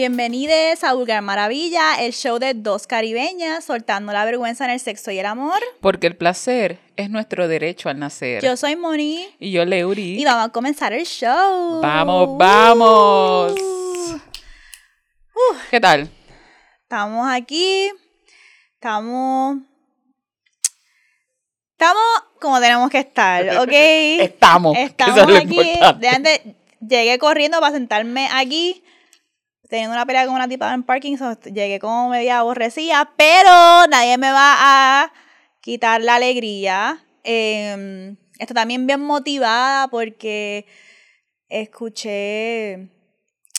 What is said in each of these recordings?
Bienvenidos a Vulgar Maravilla, el show de dos caribeñas soltando la vergüenza en el sexo y el amor. Porque el placer es nuestro derecho al nacer. Yo soy Moni. Y yo Leuri. Y vamos a comenzar el show. Vamos, vamos. Uh. ¿Qué tal? Estamos aquí. Estamos. Estamos como tenemos que estar, ¿ok? Estamos. Estamos aquí. De, llegué corriendo para sentarme aquí teniendo una pelea con una tipa en parking, llegué como media aborrecida, pero nadie me va a quitar la alegría. Eh, estoy también bien motivada porque escuché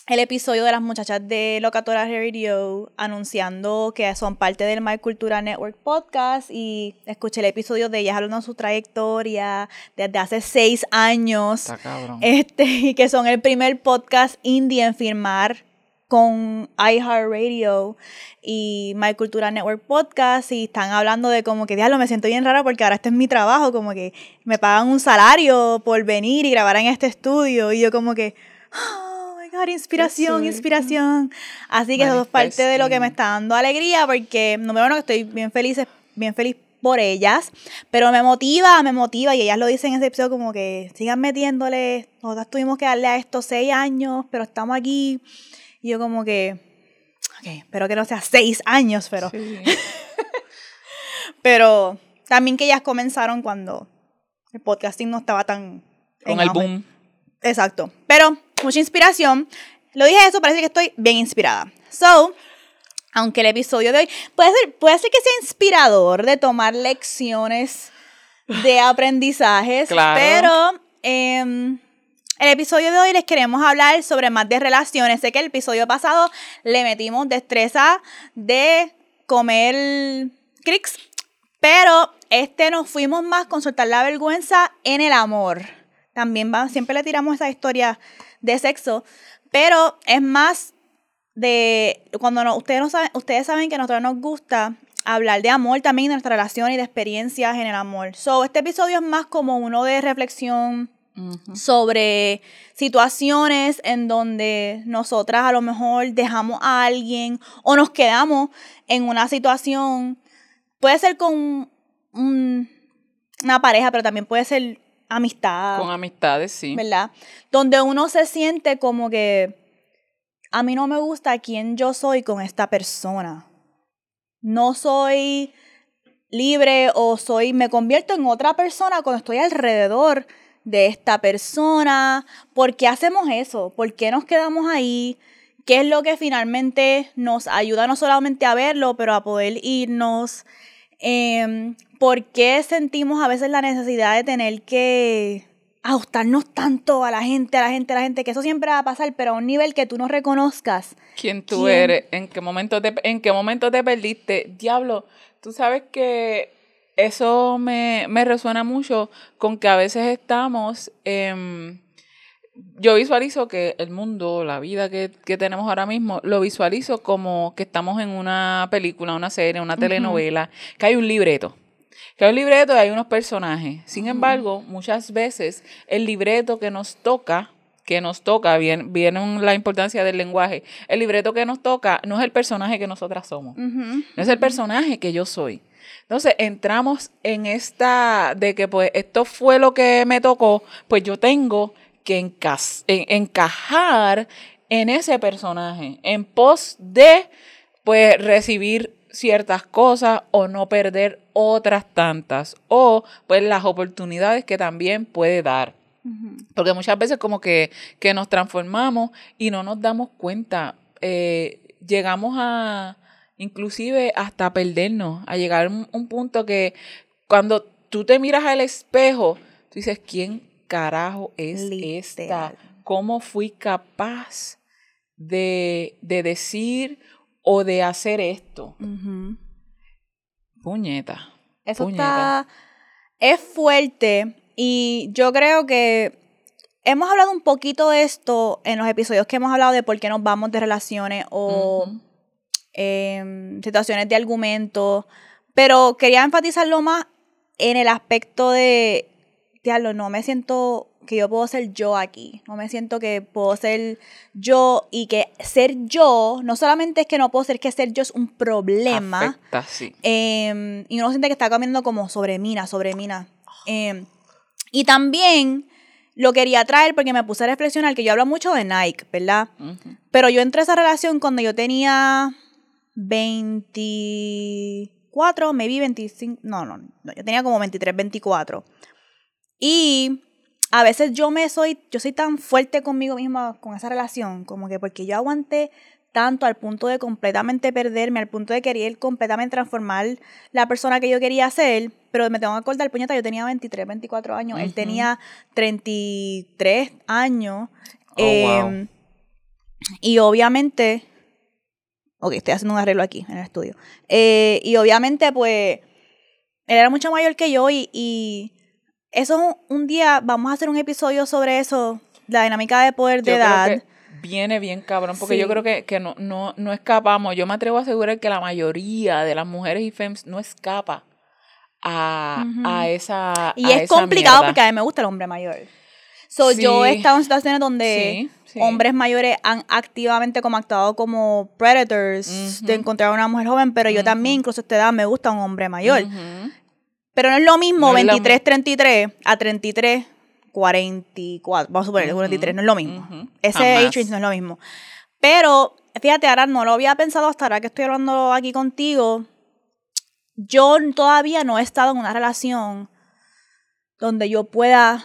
el episodio de las muchachas de Locatora Radio anunciando que son parte del My Cultura Network podcast y escuché el episodio de ellas hablando de su trayectoria desde hace seis años. Está cabrón. Este, y que son el primer podcast indie en firmar con iHeartRadio y My Cultura Network Podcast y están hablando de como que, diablo, me siento bien rara porque ahora este es mi trabajo, como que me pagan un salario por venir y grabar en este estudio. Y yo como que, oh my God, inspiración, inspiración. Así que eso es parte de lo que me está dando alegría porque, número uno, que estoy bien feliz, bien feliz por ellas, pero me motiva, me motiva, y ellas lo dicen en ese episodio como que sigan metiéndole, nosotras tuvimos que darle a estos seis años, pero estamos aquí, y yo como que, ok, espero que no sea seis años, pero... pero también que ellas comenzaron cuando el podcasting no estaba tan... Con el boom. Exacto. Pero mucha inspiración. Lo dije eso, parece que estoy bien inspirada. So, aunque el episodio de hoy puede ser, puede ser que sea inspirador de tomar lecciones de aprendizajes, claro. pero eh, el episodio de hoy les queremos hablar sobre más de relaciones. Sé que el episodio pasado le metimos destreza de comer cricks, pero este nos fuimos más con soltar la vergüenza en el amor. También va, siempre le tiramos esa historia de sexo, pero es más de cuando no, ustedes, no saben, ustedes saben que a nosotros nos gusta hablar de amor también, de nuestra relación y de experiencias en el amor. So, este episodio es más como uno de reflexión sobre situaciones en donde nosotras a lo mejor dejamos a alguien o nos quedamos en una situación, puede ser con una pareja, pero también puede ser amistad. Con amistades, sí. ¿Verdad? Donde uno se siente como que a mí no me gusta quién yo soy con esta persona. No soy libre o soy me convierto en otra persona cuando estoy alrededor de esta persona, ¿por qué hacemos eso? ¿Por qué nos quedamos ahí? ¿Qué es lo que finalmente nos ayuda no solamente a verlo, pero a poder irnos? Eh, ¿Por qué sentimos a veces la necesidad de tener que ajustarnos tanto a la gente, a la gente, a la gente, que eso siempre va a pasar, pero a un nivel que tú no reconozcas. ¿Quién tú eres? ¿En qué momento te, en qué momento te perdiste? Diablo, tú sabes que eso me, resuena mucho con que a veces estamos... yo visualizo que el mundo, la vida que, tenemos ahora mismo, lo visualizo como que estamos en una película, una serie, una telenovela, que hay un libreto. Que hay un libreto y hay unos personajes. Sin embargo, muchas veces el libreto que nos toca, que nos toca, viene, viene la importancia del lenguaje, el libreto que nos toca no es el personaje que nosotras somos, no es el personaje que yo soy. Entonces entramos en esta de que pues esto fue lo que me tocó, pues yo tengo que encajar en ese personaje en pos de pues recibir ciertas cosas o no perder otras tantas o pues las oportunidades que también puede dar. Porque muchas veces como que, que, nos transformamos y no nos damos cuenta. Eh, llegamos a, inclusive hasta perdernos, a llegar a un, punto que cuando tú te miras al espejo, tú dices, ¿quién carajo es esta? ¿Cómo fui capaz de, decir o de hacer esto? Puñeta. Eso está. Es fuerte. Y yo creo que hemos hablado un poquito de esto en los episodios que hemos hablado de por qué nos vamos de relaciones o eh, situaciones de argumento, pero quería enfatizarlo más en el aspecto de, diablo, no me siento que yo puedo ser yo aquí. No me siento que puedo ser yo y que ser yo, no solamente es que no puedo ser que ser yo es un problema. Afecta, sí. eh, y uno siente que está caminando como sobre mina, sobre mina. Eh, y también lo quería traer porque me puse a reflexionar que yo hablo mucho de Nike, ¿verdad? Pero yo entré a esa relación cuando yo tenía 24, maybe 25, no, no, no, yo tenía como 23, 24. Y a veces yo me soy, yo soy tan fuerte conmigo misma con esa relación, como que porque yo aguanté tanto al punto de completamente perderme, al punto de querer completamente transformar la persona que yo quería ser, pero me tengo que acordar, puñeta, yo tenía 23, 24 años, él tenía 33 años. Oh, em, wow. Y obviamente, ok, estoy haciendo un arreglo aquí en el estudio. Eh, y obviamente, pues, él era mucho mayor que yo y, y eso un día vamos a hacer un episodio sobre eso, la dinámica de poder de Yo creo edad. que viene bien cabrón, porque Sí. yo creo que, que no, no, no escapamos. Yo me atrevo a asegurar que la mayoría de las mujeres y femmes no escapa a, a esa Y a es esa complicado mierda. porque a mí me gusta el hombre mayor. So, Yo he estado en situaciones donde Sí, sí. hombres mayores han activamente como actuado como predators de encontrar a una mujer joven, pero yo también, incluso a esta edad, me gusta un hombre mayor. Pero no es lo mismo No es lo 23, 33 a 33, 44. Vamos a suponer, Ujú, 43, no es lo mismo. Ese age range no es lo mismo. Pero, fíjate, ahora no lo había pensado hasta ahora que estoy hablando aquí contigo. Yo todavía no he estado en una relación donde yo pueda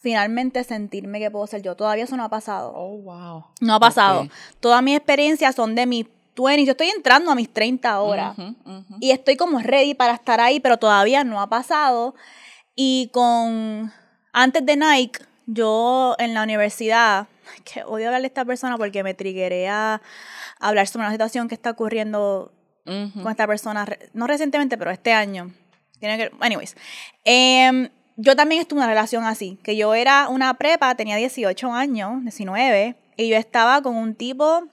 finalmente sentirme que puedo ser yo. Todavía eso no ha pasado. Oh, wow. No ha pasado. Ok. Todas mis experiencias son de mis 20. Yo estoy entrando a mis 30 ahora. Y estoy como ready para estar ahí, pero todavía no ha pasado. Y con. Antes de Nike, yo en la universidad. Que odio hablarle a esta persona porque me trigueré a hablar sobre una situación que está ocurriendo Ujú. con esta persona. No recientemente, pero este año. Tiene que. Anyways. Em, yo también estuve en una relación así. Que yo era una prepa, tenía 18 años, 19. Y yo estaba con un tipo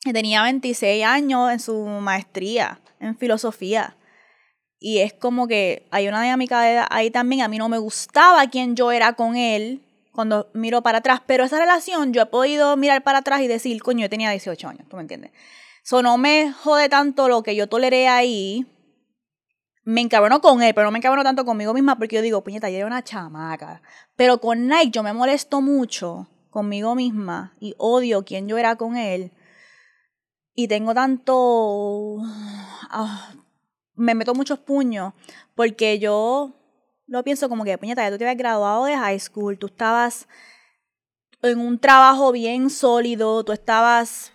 que tenía 26 años en su maestría en filosofía. Y es como que hay una dinámica de ahí también. A mí no me gustaba quién yo era con él cuando miro para atrás. Pero esa relación yo he podido mirar para atrás y decir, coño, yo tenía 18 años, ¿tú me entiendes? So, no me jode tanto lo que yo toleré ahí. Me encabronó con él, pero no me encabronó tanto conmigo misma porque yo digo, puñeta, yo era una chamaca. Pero con Nike yo me molesto mucho conmigo misma y odio quién yo era con él. Y tengo tanto... ah, me meto muchos puños porque yo lo pienso como que, puñeta, ya tú te habías graduado de high school, tú estabas en un trabajo bien sólido, tú estabas,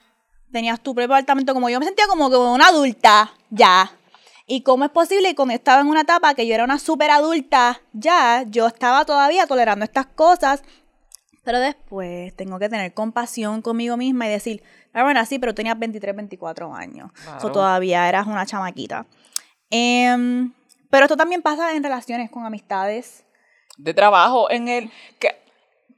tenías tu propio apartamento, como yo me sentía como que una adulta ya. ¿Y cómo es posible que cuando estaba en una etapa que yo era una súper adulta ya, yo estaba todavía tolerando estas cosas? Pero después tengo que tener compasión conmigo misma y decir, ah, bueno, sí, pero tenías 23, 24 años. O Claro. todavía eras una chamaquita. Em, pero esto también pasa en relaciones con amistades. de trabajo en el que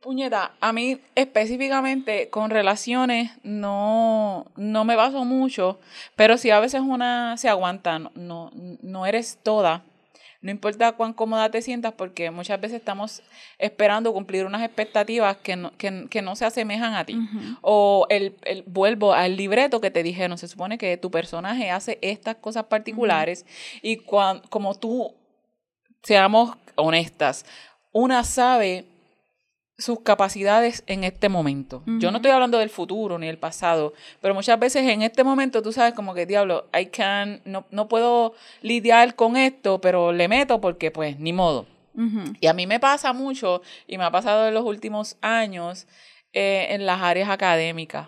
puñeta a mí específicamente con relaciones no no me baso mucho pero si a veces una se aguanta no no, no eres toda. No importa cuán cómoda te sientas porque muchas veces estamos esperando cumplir unas expectativas que no, que, que no se asemejan a ti. O el, el vuelvo al libreto que te dije no se supone que tu personaje hace estas cosas particulares y cuan- como tú seamos honestas, una sabe sus capacidades en este momento. Yo no estoy hablando del futuro ni del pasado, pero muchas veces en este momento tú sabes como que diablo, I can, no, no puedo lidiar con esto, pero le meto porque pues ni modo. Y a mí me pasa mucho, y me ha pasado en los últimos años, eh, en las áreas académicas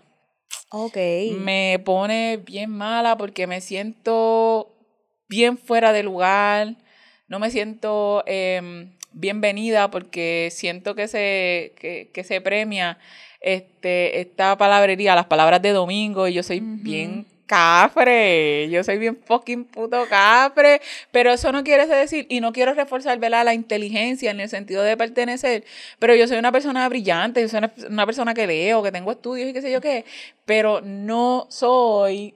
Ok. me pone bien mala porque me siento bien fuera de lugar, no me siento em, bienvenida porque siento que se, que, que se premia este, esta palabrería, las palabras de domingo, y yo soy bien cafre, yo soy bien fucking puto cafre, pero eso no quiere decir, y no quiero reforzar ¿verdad? la inteligencia en el sentido de pertenecer, pero yo soy una persona brillante, yo soy una, una persona que leo, que tengo estudios y qué sé yo qué, pero no soy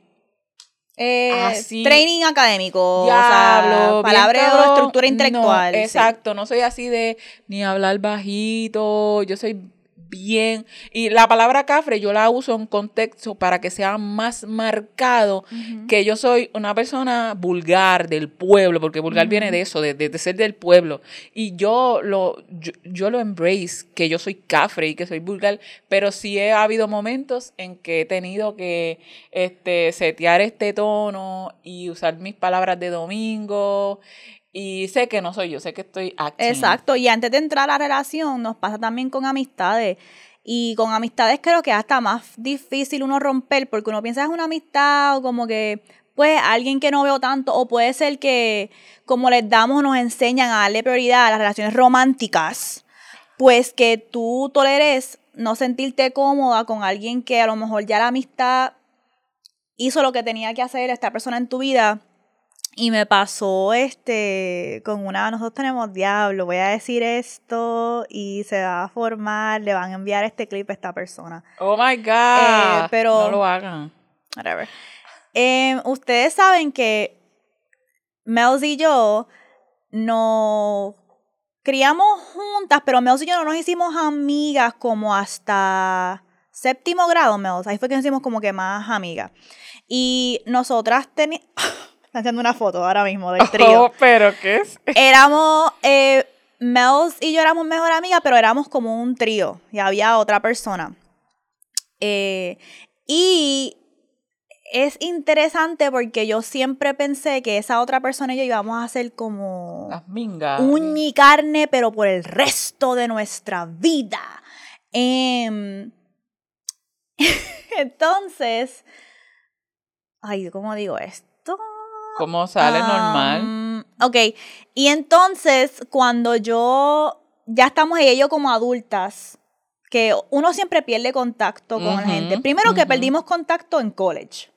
Eh, Así. Training académico. Diablo, o sea, palabra estructura No, intelectual. sí. exacto, no soy así de ni hablar bajito, yo soy bien. Y la palabra cafre yo la uso en contexto para que sea más marcado que yo soy una persona vulgar del pueblo, porque vulgar viene de eso, de, de- de ser del pueblo. Y yo lo, yo, yo lo embrace, que yo soy cafre y que soy vulgar, pero sí he habido momentos en que he tenido que este, setear este tono y usar mis palabras de domingo. Y sé que no soy yo, sé que estoy acting. Exacto, y antes de entrar a la relación nos pasa también con amistades. Y con amistades creo que hasta más difícil uno romper porque uno piensa es una amistad o como que pues alguien que no veo tanto o puede ser que como les damos nos enseñan a darle prioridad a las relaciones románticas, pues que tú toleres no sentirte cómoda con alguien que a lo mejor ya la amistad hizo lo que tenía que hacer esta persona en tu vida y me pasó este con una, nosotros tenemos diablo, voy a decir esto y se va a formar, le van a enviar este clip a esta persona. Oh my God. Eh, pero- No lo hagan. Whatever. Eh, ustedes saben que Mels y yo nos criamos juntas, pero Mels y yo no nos hicimos amigas como hasta séptimo grado, Mels. Ahí fue que nos hicimos como que más amigas. Y nosotras teníamos... Están haciendo una foto ahora mismo del trío. Oh, pero ¿qué es? éramos, eh, Mels y yo éramos mejor amigas, pero éramos como un trío y había otra persona. Eh, y es interesante porque yo siempre pensé que esa otra persona y yo íbamos a ser como Las mingas. uña y carne, pero por el resto de nuestra vida. Em, entonces, ay, ¿cómo digo esto? ¿Cómo sale normal? Ok, y entonces cuando yo, ya estamos ella y yo como adultas, que uno siempre pierde contacto con la gente. Primero que perdimos contacto en college.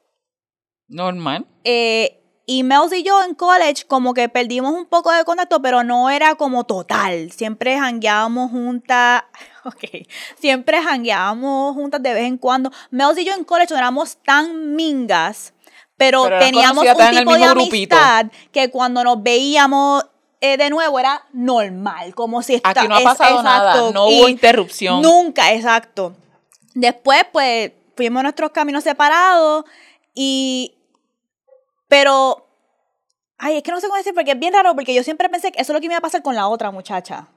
Normal. Eh, y Mels y yo en college como que perdimos un poco de contacto, pero no era como total. Siempre jangueábamos juntas, ok, siempre jangueábamos juntas de vez en cuando. Mels y yo en college no éramos tan mingas, pero, teníamos un tipo de grupito. amistad que cuando nos veíamos eh, de nuevo era normal, como si esta- Aquí no ha es- pasado nada, exacto, no hubo interrupción. Nunca, exacto. Después, pues, fuimos nuestros caminos separados y... Pero... Ay, es que no sé cómo decir porque es bien raro porque yo siempre pensé que eso es lo que me iba a pasar con la otra muchacha.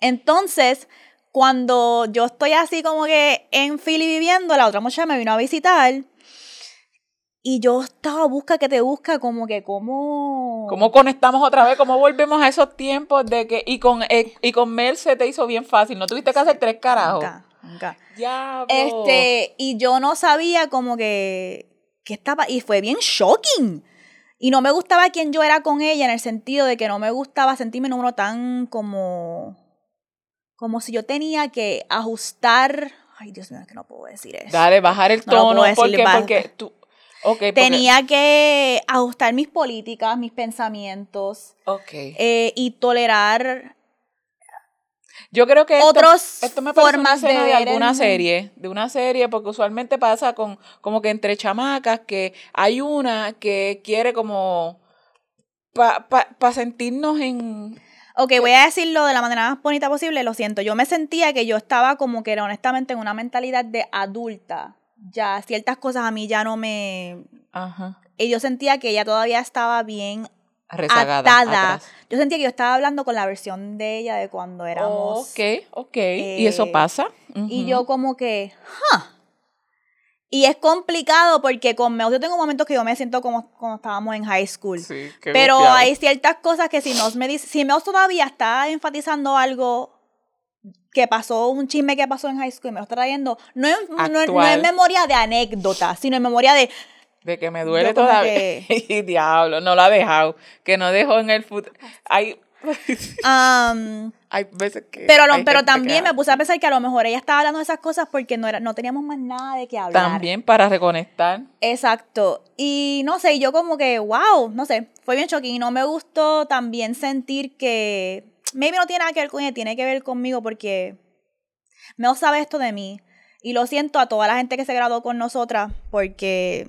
Entonces, cuando yo estoy así como que en Philly viviendo, la otra muchacha me vino a visitar y yo estaba busca que te busca como que como... ¿Cómo conectamos otra vez? ¿Cómo volvemos a esos tiempos de que... Y con, eh, y con Mel se te hizo bien fácil. No tuviste que hacer tres carajos. Nunca, nunca. Diablo. Este, y yo no sabía como que, que estaba, y fue bien shocking. Y no me gustaba quién yo era con ella en el sentido de que no me gustaba sentirme en uno tan como, como si yo tenía que ajustar, ay Dios mío, es que no puedo decir eso. Dale, bajar el No lo tono. puedo decir, ¿Por qué? va- Porque tú... Ok, porque- Tenía que ajustar mis políticas, mis pensamientos Ok. eh, y tolerar Yo creo que otras formas de de alguna el- serie, de una serie, porque usualmente pasa con como que entre chamacas que hay una que quiere como para pa, pa sentirnos en Ok, voy a decirlo de la manera más bonita posible, lo siento. Yo me sentía que yo estaba como que era honestamente en una mentalidad de adulta. Ya ciertas cosas a mí ya no me... ajá, Y yo sentía que ella todavía estaba bien rezagada. atada. atrás. Yo sentía que yo estaba hablando con la versión de ella de cuando éramos... Ok, ok. y eso eh, pasa. Y yo como que... "Huh". Y es complicado porque con Mel yo tengo momentos que yo me siento como cuando estábamos en high school. Sí, Pero golpeado. hay ciertas cosas que si nos me dice, si Mel todavía está enfatizando algo que pasó, un chisme que pasó en high school y me lo está trayendo, no es, no, es- no es Actual. memoria de anécdota, sino en memoria de, De que me duele todavía. que- Y diablo, no la ha dejado. Que no dejó en el futuro. Hay, um, hay veces que. pero, lo- pero también que me puse a pensar que a lo mejor ella estaba hablando de esas cosas porque no, era, no teníamos más nada de qué hablar. También para reconectar. Exacto. Y no sé, yo como que, wow, no sé, fue bien shocking. Y no me gustó también sentir que, maybe no tiene nada que ver con ella, tiene que ver conmigo porque Mel sabe esto de mí. Y lo siento a toda la gente que se graduó con nosotras porque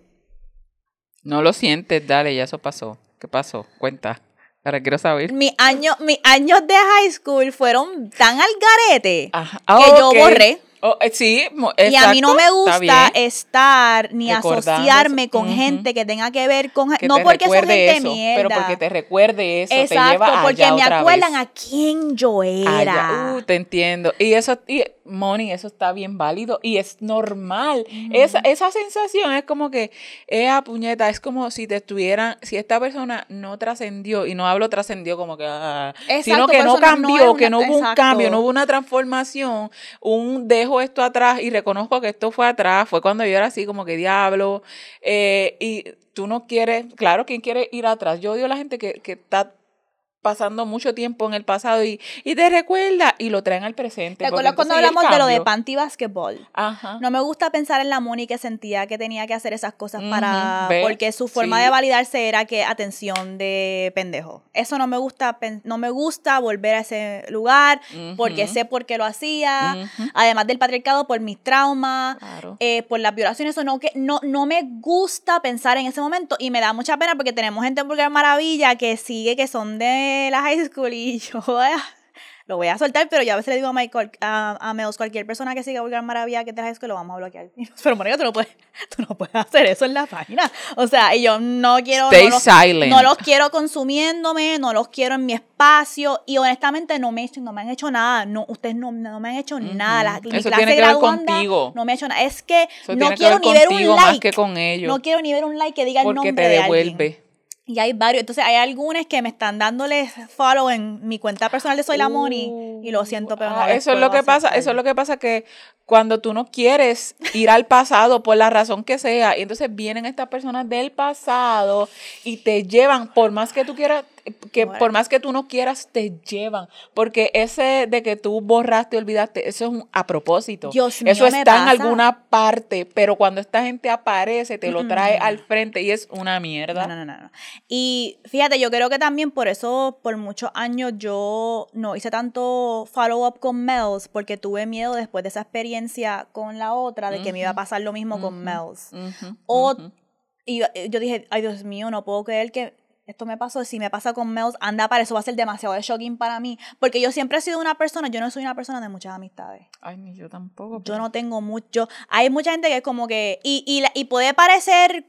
No lo sientes, dale, ya eso pasó. ¿Qué pasó? Cuenta. Ahora quiero saber. Mis años, mis años de high school fueron tan al garete Ajá. que Ah, yo borré. Oh, eh, sí, mo- Y a mí no me exacto, gusta estar ni asociarme con Ujú. gente que tenga que ver con... Que no te porque recuerde gente eso, mierda. Pero porque te recuerde eso, te Exacto, lleva porque allá me otra acuerdan vez. a quién yo era. Uh, te entiendo. Y eso, y, Moni, eso está bien válido y es normal. esa, esa sensación es como que, esa puñeta, es como si te estuvieran, si esta persona no trascendió, y no hablo trascendió como que, ah, Exacto, sino que no eso no- cambió, es que una- no hubo un exacto. cambio, no hubo una transformación, un dejo esto atrás y reconozco que esto fue atrás, fue cuando yo era así como que diablo, eh, y tú no quieres, claro, ¿quién quiere ir atrás? Yo odio a la gente que, que está pasando mucho tiempo en el pasado y, y te recuerda y lo traen al presente. ¿Te acuerdas cuando entonces, ¿y el hablamos de lo de panty basketball? Ajá. No me gusta pensar en la Moni que sentía que tenía que hacer esas cosas para... Ujú, ¿ves? Porque su forma Sí. de validarse era que atención de pendejo. Eso no me gusta, no me gusta volver a ese lugar porque sé por qué lo hacía. Además del patriarcado, por mis traumas. Claro. eh, por las violaciones, eso no, que, no, no me gusta pensar en ese momento y me da mucha pena porque tenemos gente en Vulgar Maravilla que sigue, que son de la high school y yo lo voy a soltar, pero yo a veces le digo a Michael, a, a Meos, cualquier persona que siga Vulgar Maravilla que la high school, lo vamos a bloquear. Pero Mónica, tú no, puedes, tú no puedes hacer eso en la página. O sea, y yo no quiero... Stay no los- silent. no los quiero consumiéndome, no los quiero en mi espacio y honestamente no me, no me han hecho nada, no, ustedes no, no me han hecho nada. La, mi Eso clase tiene que ver contigo. No me ha hecho nada. Es que Eso no que quiero ver ni ver un like. más que con ellos. No quiero ni ver un like que diga el porque nombre te de alguien. Y hay varios. Entonces hay algunos que me están dándole follow en mi cuenta personal de Soy la Moni. Y lo siento, pero no Ah, eso es lo que pasa, eso es lo que pasa que cuando tú no quieres ir al pasado por la razón que sea, y entonces vienen estas personas del pasado y te llevan, por más que tú quieras, que por más que tú no quieras, te llevan. Porque ese de que tú borraste, olvidaste, eso es un, a propósito. Dios mío, eso está en alguna parte, pero cuando esta gente aparece, te lo trae Mm. al frente y es una mierda. No, no, no, no. Y fíjate, yo creo que también por eso, por muchos años, yo no hice tanto follow-up con Mels, porque tuve miedo después de esa experiencia con la otra, de que me iba a pasar lo mismo con. Mels. O, y eh, yo dije, ay Dios mío, no puedo creer que esto me pasó. Si me pasa con Mels, anda para eso va a ser demasiado de shocking para mí. Porque yo siempre he sido una persona, yo no soy una persona de muchas amistades. Ay, ni yo tampoco. Yo no tengo mucho. Hay mucha gente que es como que. Y, y, la- y puede parecer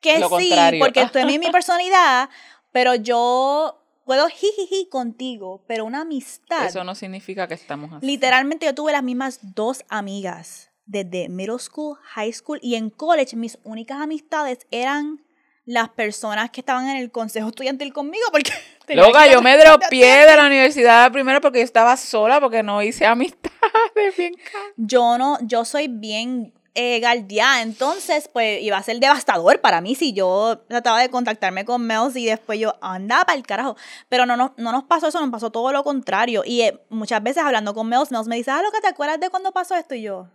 que Lo sí, contrario. porque esto es mi, mi personalidad, pero yo puedo jijiji contigo, pero una amistad. Eso no significa que estamos así. Literalmente yo tuve las mismas dos amigas desde middle school, high school y en college. Mis únicas amistades eran las personas que estaban en el consejo estudiantil conmigo porque... Loca, que yo me dropié de la universidad primero porque yo estaba sola, porque no hice amistades bien yo no, yo soy bien eh, galdeada, entonces pues iba a ser devastador para mí si yo trataba de contactarme con Mels y después yo andaba para el carajo, pero no, no, no nos pasó eso, nos pasó todo lo contrario y eh, muchas veces hablando con Mels, Mels me dice, ah, loca, ¿te acuerdas de cuando pasó esto? Y yo,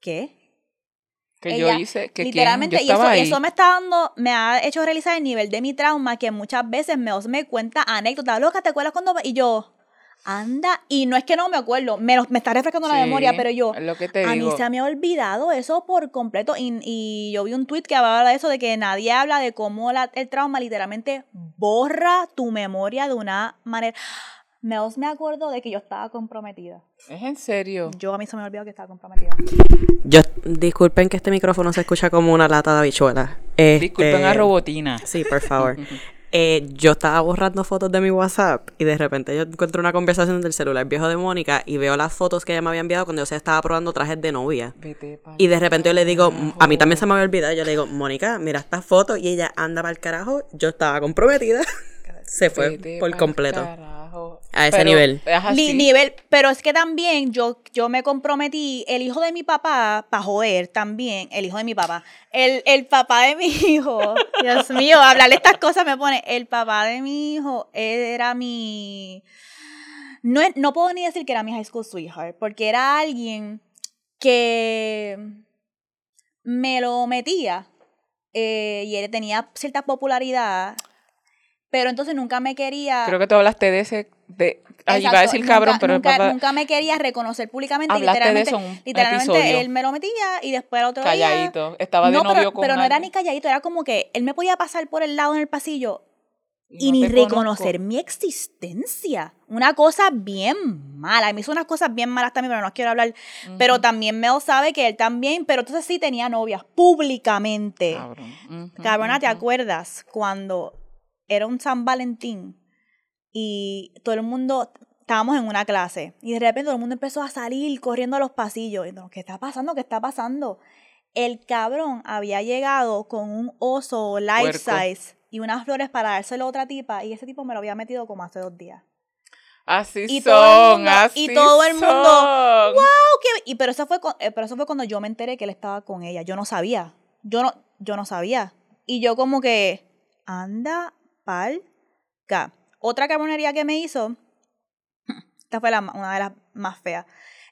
¿qué? Que Ella, yo hice, que quién, literalmente, yo y eso, ahí. eso me está dando, me ha hecho realizar el nivel de mi trauma que muchas veces Mels me cuenta anécdotas, loca, ¿te acuerdas cuando? Y yo, anda, y no es que no me acuerdo, me, me está refrescando la memoria, pero yo, lo que te a digo. mí se me ha olvidado eso por completo. Y, y yo vi un tweet que hablaba de eso, de que nadie habla de cómo la- el trauma literalmente borra tu memoria de una manera. Me, me acuerdo de que yo estaba comprometida. Es en serio. Yo a mí se me olvidó que estaba comprometida. Yo, disculpen que este micrófono se escucha como una lata de habichuela. Disculpen Este, a Robotina. Sí, por favor. Eh, yo estaba borrando fotos de mi WhatsApp y de repente yo encuentro una conversación del celular viejo de Mónica y veo las fotos que ella me había enviado cuando yo se estaba probando trajes de novia. Vete Y de repente yo le digo, carajo. a mí también se me había olvidado, yo le digo, Mónica, mira estas fotos y ella anda para el carajo, yo estaba comprometida. se fue Vete por completo. carajo. A ese Pero nivel. es. Ni- nivel, pero es que también yo, yo me comprometí, el hijo de mi papá, para joder también, el hijo de mi papá, el, el papá de mi hijo, Dios mío, hablarle estas cosas me pone, el papá de mi hijo era mi, no, no puedo ni decir que era mi high school sweetheart, porque era alguien que me lo metía eh, y él tenía cierta popularidad, pero entonces nunca me quería... Creo que tú hablaste de ese, de, Ay, iba a decir nunca- cabrón, pero nunca, papá- nunca me quería reconocer públicamente. Hablaste de literalmente, eso literalmente episodio. él me lo metía y después el otro Calladito. día. Estaba de no, novio pero, con pero no era ni calladito, era como que él me podía pasar por el lado en el pasillo y, no ni te conozco. reconocer mi existencia. Una cosa bien mala. Me hizo unas cosas bien malas también, pero no quiero hablar. Pero también Mel sabe que él también, pero entonces sí tenía novias públicamente. Cabrón. Ujú, Cabrona, ¿te ujú. acuerdas cuando era un San Valentín y todo el mundo, estábamos en una clase y de repente todo el mundo empezó a salir corriendo a los pasillos? Y no, ¿Qué está pasando? ¿Qué está pasando? El cabrón había llegado con un oso life Puerco. size y unas flores para dárselo a otra tipa y ese tipo me lo había metido como hace dos días. Así Y son, mundo- y así todo el mundo, son. ¡Wow! qué- Y pero eso fue eh, pero eso fue cuando yo me enteré que él estaba con ella. Yo no sabía. Yo no, yo no sabía. Y yo como que, anda pal ca. Otra cabronería que me hizo, esta fue la una de las más feas.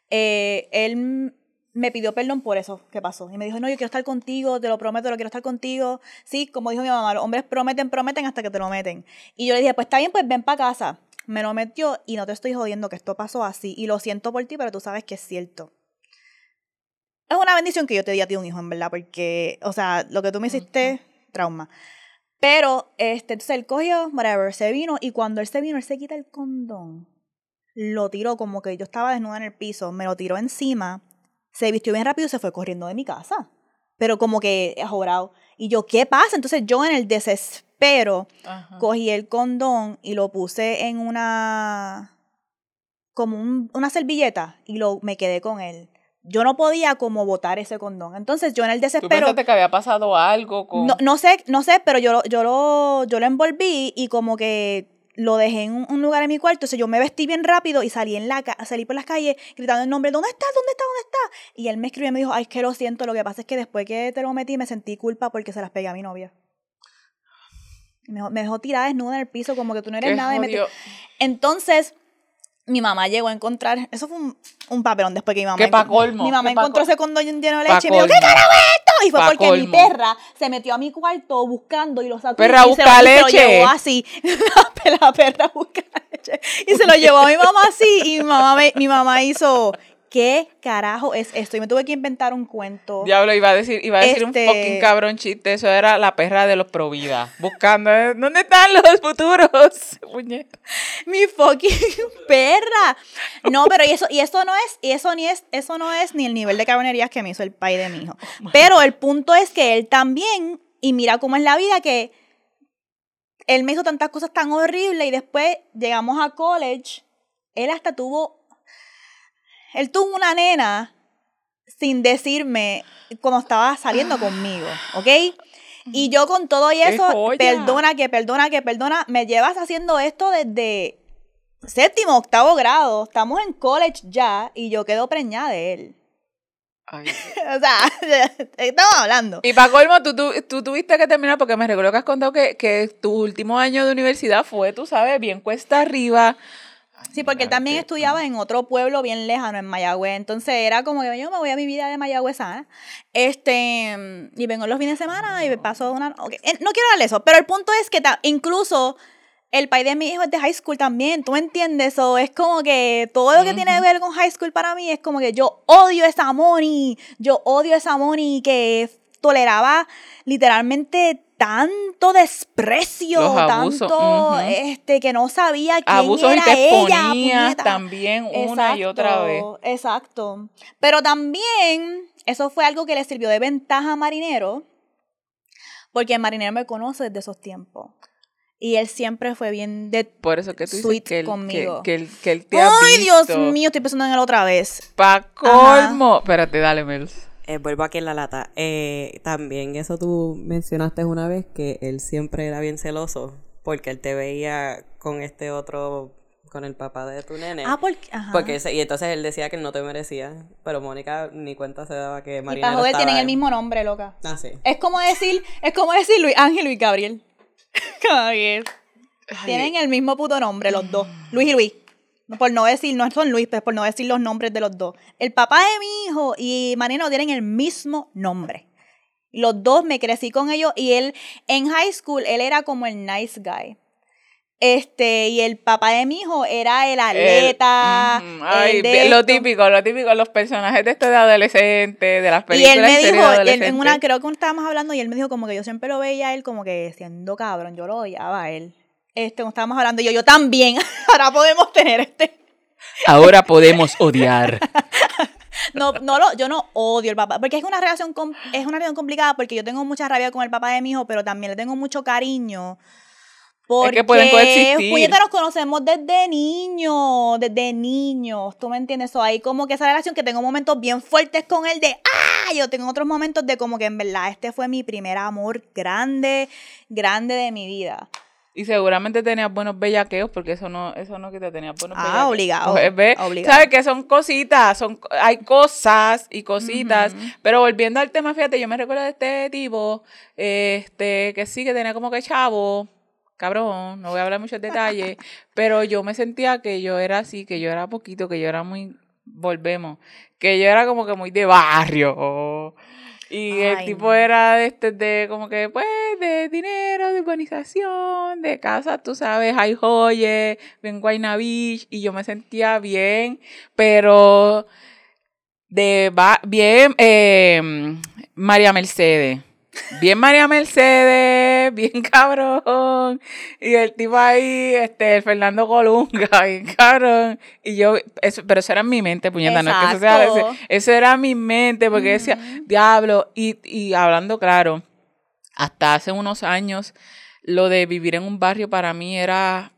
Eh, él me pidió perdón por eso que pasó. Y me dijo, no, yo quiero estar contigo, te lo prometo, lo quiero estar contigo. Sí, como dijo mi mamá, los hombres prometen, prometen hasta que te lo meten. Y yo le dije, pues está bien, pues ven para casa. Me lo metió y no te estoy jodiendo que esto pasó así. Y lo siento por ti, pero tú sabes que es cierto. Es una bendición que yo te di a ti un hijo, en verdad, porque, o sea, lo que tú me hiciste, trauma. Pero, este, entonces él cogió, whatever, se vino, y cuando él se vino, él se quita el condón. Lo tiró como que yo estaba desnuda en el piso, me lo tiró encima, se vistió bien rápido y se fue corriendo de mi casa. Pero como que ajobrado. Y yo, ¿qué pasa? Entonces yo en el desespero Ajá. cogí el condón y lo puse en una como un- una servilleta y lo me quedé con él. Yo no podía como botar ese condón. Entonces yo en el ¿Tú desespero pensaste que había pasado algo con...? no, no sé, no sé, pero yo, lo- yo lo yo lo envolví y como que lo dejé en un, lugar en mi cuarto, entonces yo me vestí bien rápido y salí en la salí por las calles gritando el nombre, ¿dónde estás? ¿Dónde estás? ¿Dónde estás? Y él me escribió y me dijo, "Ay, es que lo siento, lo que pasa es que después que te lo metí me sentí culpa porque se las pegué a mi novia." Me dejó, me dejó tirada desnuda en el piso como que tú no eres Qué nada de. Entonces, mi mamá llegó a encontrar, eso fue un, un papelón después que mi mamá Que pa' colmo, Mi mamá que encontró ese condón lleno de leche y me dijo, ¿qué carajo es esto? Y fue Pa' porque mi perra se metió a mi cuarto buscando y lo sacó Perra, y, se busca lo, y se lo leche. llevó así. la, la perra busca leche. Y se lo llevó a mi mamá así y mi mamá, me- mi mamá hizo, ¿qué carajo es esto? Y me tuve que inventar un cuento. Diablo, iba a decir, iba a decir Este- un fucking cabrón chiste. Eso era la perra de los Provida. Buscando, ¿eh? ¿dónde están los futuros? Mi fucking perra. No, pero y eso, y eso no es, y eso ni es, eso no es ni el nivel de cabronerías que me hizo el pai de mi hijo. Pero el punto es que él también, y mira cómo es la vida, que él me hizo tantas cosas tan horribles y después llegamos a college, él hasta tuvo, él tuvo una nena sin decirme cuando estaba saliendo conmigo, ¿ok? Y yo con todo y ¡Qué eso, perdona, que perdona, que perdona, me llevas haciendo esto desde séptimo, octavo grado, estamos en college ya y yo quedo preñada de él. Ay. o sea, estamos hablando. Y para colmo, tú, tú, tú tuviste que terminar porque me recuerdo que has contado que, que tu último año de universidad fue, tú sabes, bien cuesta arriba. Sí, porque él también estudiaba en otro pueblo bien lejano, en Mayagüez. Entonces era como que yo me voy a mi vida de mayagüezana. Este, y vengo los fines de semana y me paso una. eh, No quiero hablar de eso, pero el punto es que incluso el país de mi hijo es de high school también. ¿Tú me entiendes? O es como que todo lo que tiene que ver con high school para mí es como que yo odio esa Moni. Yo odio esa Moni que toleraba literalmente tanto desprecio, tanto ujú. este que no sabía quién Abusos y era te ella, también una y otra vez. Exacto, Exacto. Pero también eso fue algo que le sirvió de ventaja a Marinero, porque Marinero me conoce desde esos tiempos. Y él siempre fue bien de... Por eso que tú dices Sweet que él, que, conmigo. que él, que él te ha ¡Ay, Dios mío! Estoy pensando en él otra vez. Pa' colmo. Espérate, dale, Mel. Eh, vuelvo aquí en la lata. Eh, también eso tú mencionaste una vez que él siempre era bien celoso porque él te veía con este otro, con el papá de tu nene. Ah, porque... Ajá. Porque ese- y entonces él decía que él no te merecía, pero Mónica ni cuenta se daba que y Marinero para joder tienen el mismo nombre, loca. Ah, sí. Es como decir, es como decir Luis Ángel y Luis Gabriel. Como que Tienen el mismo puto nombre los dos. Luis y Luis. Por no decir, no son Luis, pues por no decir los nombres de los dos. El papá de mi hijo y Marino tienen el mismo nombre. Los dos me crecí con ellos y él en high school, él era como el nice guy. Este, y el papá de mi hijo era el atleta. El- el ay, de bien, lo esto. típico, lo típico, los personajes de estos de adolescentes, de las Y películas él me y series de dijo, él- en una, creo que estábamos hablando y él me dijo como que yo siempre lo veía a él como que siendo cabrón, yo lo odiaba a él. Este, cuando estábamos hablando, yo, yo también, ahora podemos tener este. Ahora podemos odiar. No, no lo, yo no odio al papá, porque es una relación com- es una relación complicada porque yo tengo mucha rabia con el papá de mi hijo, pero también le tengo mucho cariño. Porque, que pueden coexistir. puñeta, nos conocemos desde niños, desde niños, ¿tú me entiendes? Hay como que esa relación que tengo momentos bien fuertes con él de ¡ah! Yo tengo otros momentos de como que en verdad este fue mi primer amor grande, grande de mi vida. Y seguramente tenías buenos bellaqueos, porque eso no, eso no que te tenías buenos Ah, bellaqueos. obligado, Pues, obligado. ¿Sabes que son cositas? son Hay cosas y cositas. Pero volviendo al tema, fíjate, yo me recuerdo de este tipo, este, que sí, que tenía como que chavo, cabrón, no voy a hablar muchos detalles, pero yo me sentía que yo era así, que yo era poquito, que yo era muy, volvemos, que yo era como que muy de barrio. Y el tipo no. era de este, de como que, pues, de dinero, de urbanización, de casa, tú sabes, hay joyes, en Guayna Beach, y yo me sentía bien, pero de ba- bien eh, María Mercedes. Bien María Mercedes, bien cabrón. Y el tipo ahí, este, el Fernando Colunga, bien cabrón. Y yo, eso, pero eso era en mi mente, puñeta, no es que eso sea, ese- eso era mi mente, porque decía, diablo, y, y hablando claro, hasta hace unos años, lo de vivir en un barrio para mí era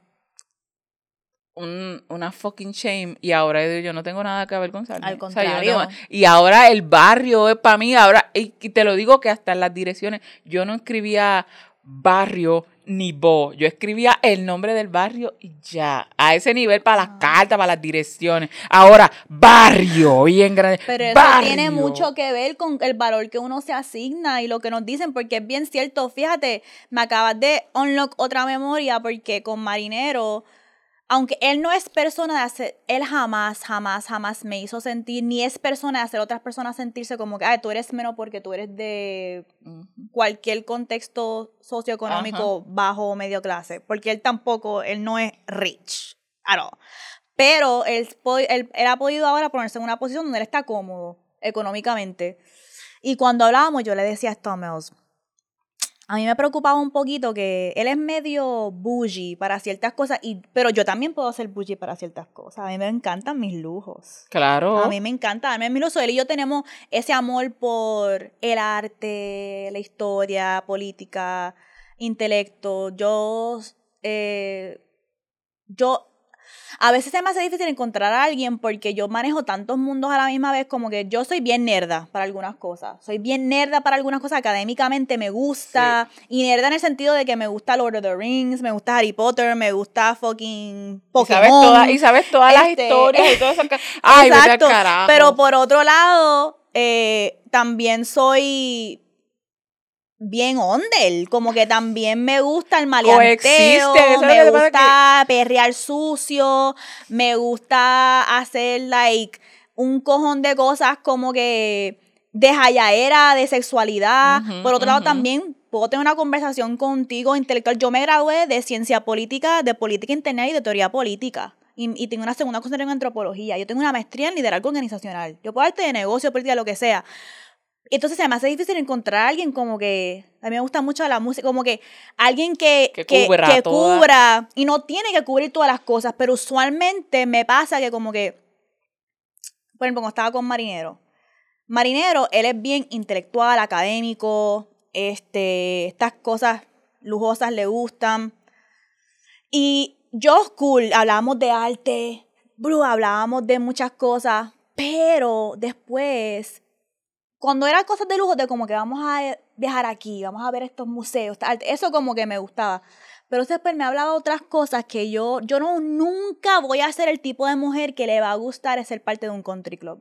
un, una fucking shame y ahora yo yo no tengo nada que ver con Sarnia. Al O sea, no contrario. tengo- y ahora el barrio es para mí, ahora, y, y te lo digo que hasta en las direcciones, yo no escribía barrio ni bo, yo escribía el nombre del barrio y ya, a ese nivel para Ah. las cartas, para las direcciones. Ahora, barrio, bien grande. Pero eso barrio. tiene mucho que ver con el valor que uno se asigna y lo que nos dicen, porque es bien cierto. Fíjate, me acabas de unlock otra memoria, porque con Marinero, aunque él no es persona de hacer, él jamás, jamás, jamás me hizo sentir, ni es persona de hacer otras personas sentirse como que, ay, tú eres menos porque tú eres de cualquier contexto socioeconómico bajo o medio clase, porque él tampoco, él no es rich, at all. Pero él, él, él ha podido ahora ponerse en una posición donde él está cómodo económicamente. Y cuando hablábamos, yo le decía esto a Mels. A mí me preocupaba un poquito que él es medio bougie para ciertas cosas, y, pero yo también puedo ser bougie para ciertas cosas. A mí me encantan mis lujos. Claro. A mí me encanta, a mí me iluso. Él y yo tenemos ese amor por el arte, la historia, política, intelecto. Yo, eh, yo, a veces se me hace difícil encontrar a alguien porque yo manejo tantos mundos a la misma vez como que yo soy bien nerda para algunas cosas. Soy bien nerda para algunas cosas, académicamente me gusta. Y nerda en el sentido de que me gusta Lord of the Rings, me gusta Harry Potter, me gusta fucking Y Pokémon. sabes, y sabes todas las Este, historias y todas esas cosas. Ay, Exacto. carajo. Pero por otro lado, eh, también soy bien ondel, como que también me gusta el maleanteo, que me gusta perrear sucio, me gusta hacer like un cojón de cosas como que de jayaera, de sexualidad. Por otro lado también puedo tener una conversación contigo intelectual. Yo me gradué de ciencia política, de política interna y de teoría política. Y, y tengo una segunda concentración en antropología. Yo tengo una maestría en liderazgo organizacional. Yo puedo arte de negocio, política, lo que sea. Entonces se me hace difícil encontrar a alguien como que. A mí me gusta mucho la música, como que alguien que, Que que, cubra que toda. cubra. Y no tiene que cubrir todas las cosas, pero usualmente me pasa que, como que. Por ejemplo, cuando estaba con Marinero. Marinero, él es bien intelectual, académico, este, estas cosas lujosas le gustan. Y yo, cool, hablábamos de arte, bro, hablábamos de muchas cosas, pero después, cuando eran cosas de lujo, de como que vamos a viajar aquí, vamos a ver estos museos, eso como que me gustaba. Pero después me hablaba de otras cosas que yo, yo no, nunca voy a ser el tipo de mujer que le va a gustar ser parte de un country club.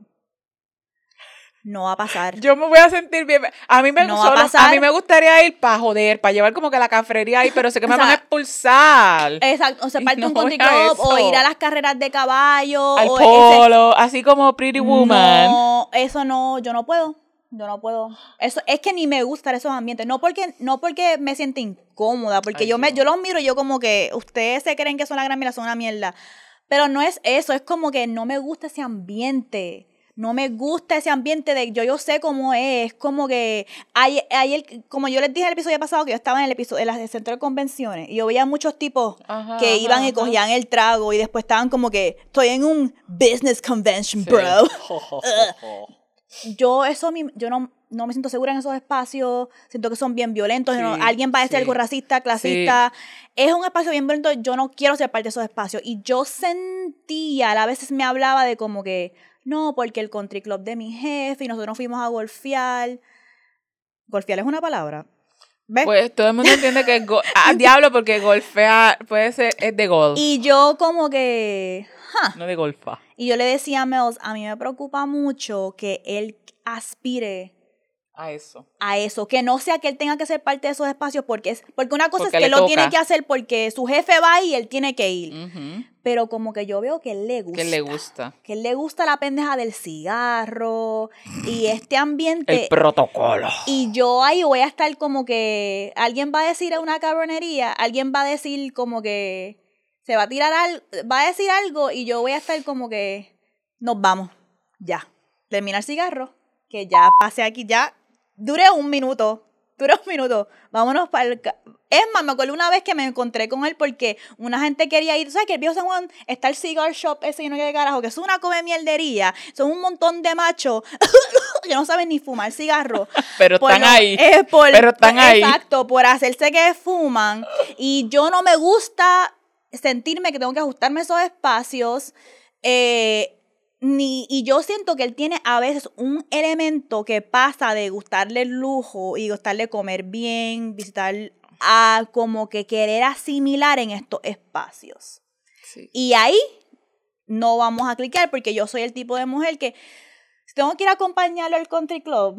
No va a pasar. Yo me voy a sentir bien. A mí me, No a mí me gustaría ir para joder, para llevar como que la cafrería ahí, pero sé que me O sea, van a expulsar. Exacto, o sea, parte de no un country club o ir a las carreras de caballo Al o ese- polo, así como Pretty Woman. No, eso no, yo no puedo. Yo no puedo. Eso es que ni me gustan esos ambientes, no porque no porque me siento incómoda, porque Ay, yo me yo. los miro y yo como que ustedes se creen que son la gran mira, son una mierda. Pero no es eso, es como que no me gusta ese ambiente. No me gusta ese ambiente de yo yo sé cómo es, como que hay, hay el, como yo les dije en el episodio pasado que yo estaba en el episodio en la- el centro de convenciones y yo veía muchos tipos Ajá, que ajá, iban y ajá. cogían el trago y después estaban como que estoy en un business convention, Sí. bro yo eso yo no, no me siento segura en esos espacios, siento que son bien violentos, Sí, no- alguien va a decir sí. algo racista, clasista, es un espacio bien violento, yo no quiero ser parte de esos espacios. Y yo sentía, a veces me hablaba de como que, no, porque el country club de mi jefe y nosotros fuimos a golfear, golfear es una palabra, ¿ves? Pues todo el mundo entiende que es ah, diablo porque golfear puede ser es de golf, y yo como que, no de golfa. y yo le decía a Mels, a mí me preocupa mucho que él aspire A eso. a eso, que no sea que él tenga que ser parte de esos espacios porque es porque una cosa Porque es que lo tiene que hacer porque su jefe va y él tiene que ir, pero como que yo veo que él le gusta, Que le gusta. que él le gusta la pendeja del cigarro y este ambiente El protocolo. y yo ahí voy a estar como que alguien va a decir a una cabronería, alguien va a decir como que se va a tirar algo, va a decir algo y yo voy a estar como que nos vamos, ya. Termina el cigarro, que ya pasé aquí, ya dure un minuto, dure un minuto, vámonos para el... Es más, me acuerdo una vez que me encontré con él porque una gente quería ir, ¿sabes que el viejo San Juan está el cigar shop ese y no qué carajo, que es una come mierdería, son un montón de machos que no saben ni fumar cigarro. Pero Por están lo- ahí. eh, por- Pero están ahí. Exacto, por hacerse que fuman. Y yo no me gusta sentirme que tengo que ajustarme a esos espacios. eh, ni, y yo siento que él tiene a veces un elemento que pasa de gustarle el lujo y gustarle comer bien, visitar a como que querer asimilar en estos espacios. Sí. Y ahí no vamos a clicar porque yo soy el tipo de mujer que si tengo que ir a acompañarlo al country club,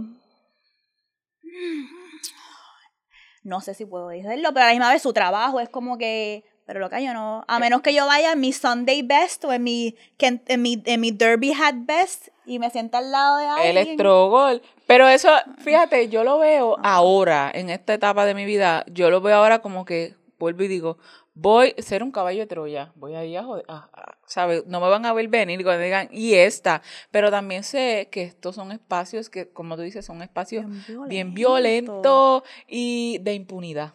no sé si puedo hacerlo, pero a la misma vez su trabajo es como que, pero lo que yo no, a menos que yo vaya en mi Sunday best o en mi, en mi, en mi Derby hat best y me sienta al lado de alguien. Electrogol. Pero eso, fíjate, yo lo veo ahora, en esta etapa de mi vida, yo lo veo ahora como que vuelvo y digo, voy a ser un caballo de Troya, voy ahí a joder, a- a- ¿sabes? No me van a ver venir cuando digan, y esta. Pero también sé que estos son espacios que, como tú dices, son espacios bien violentos y de impunidad.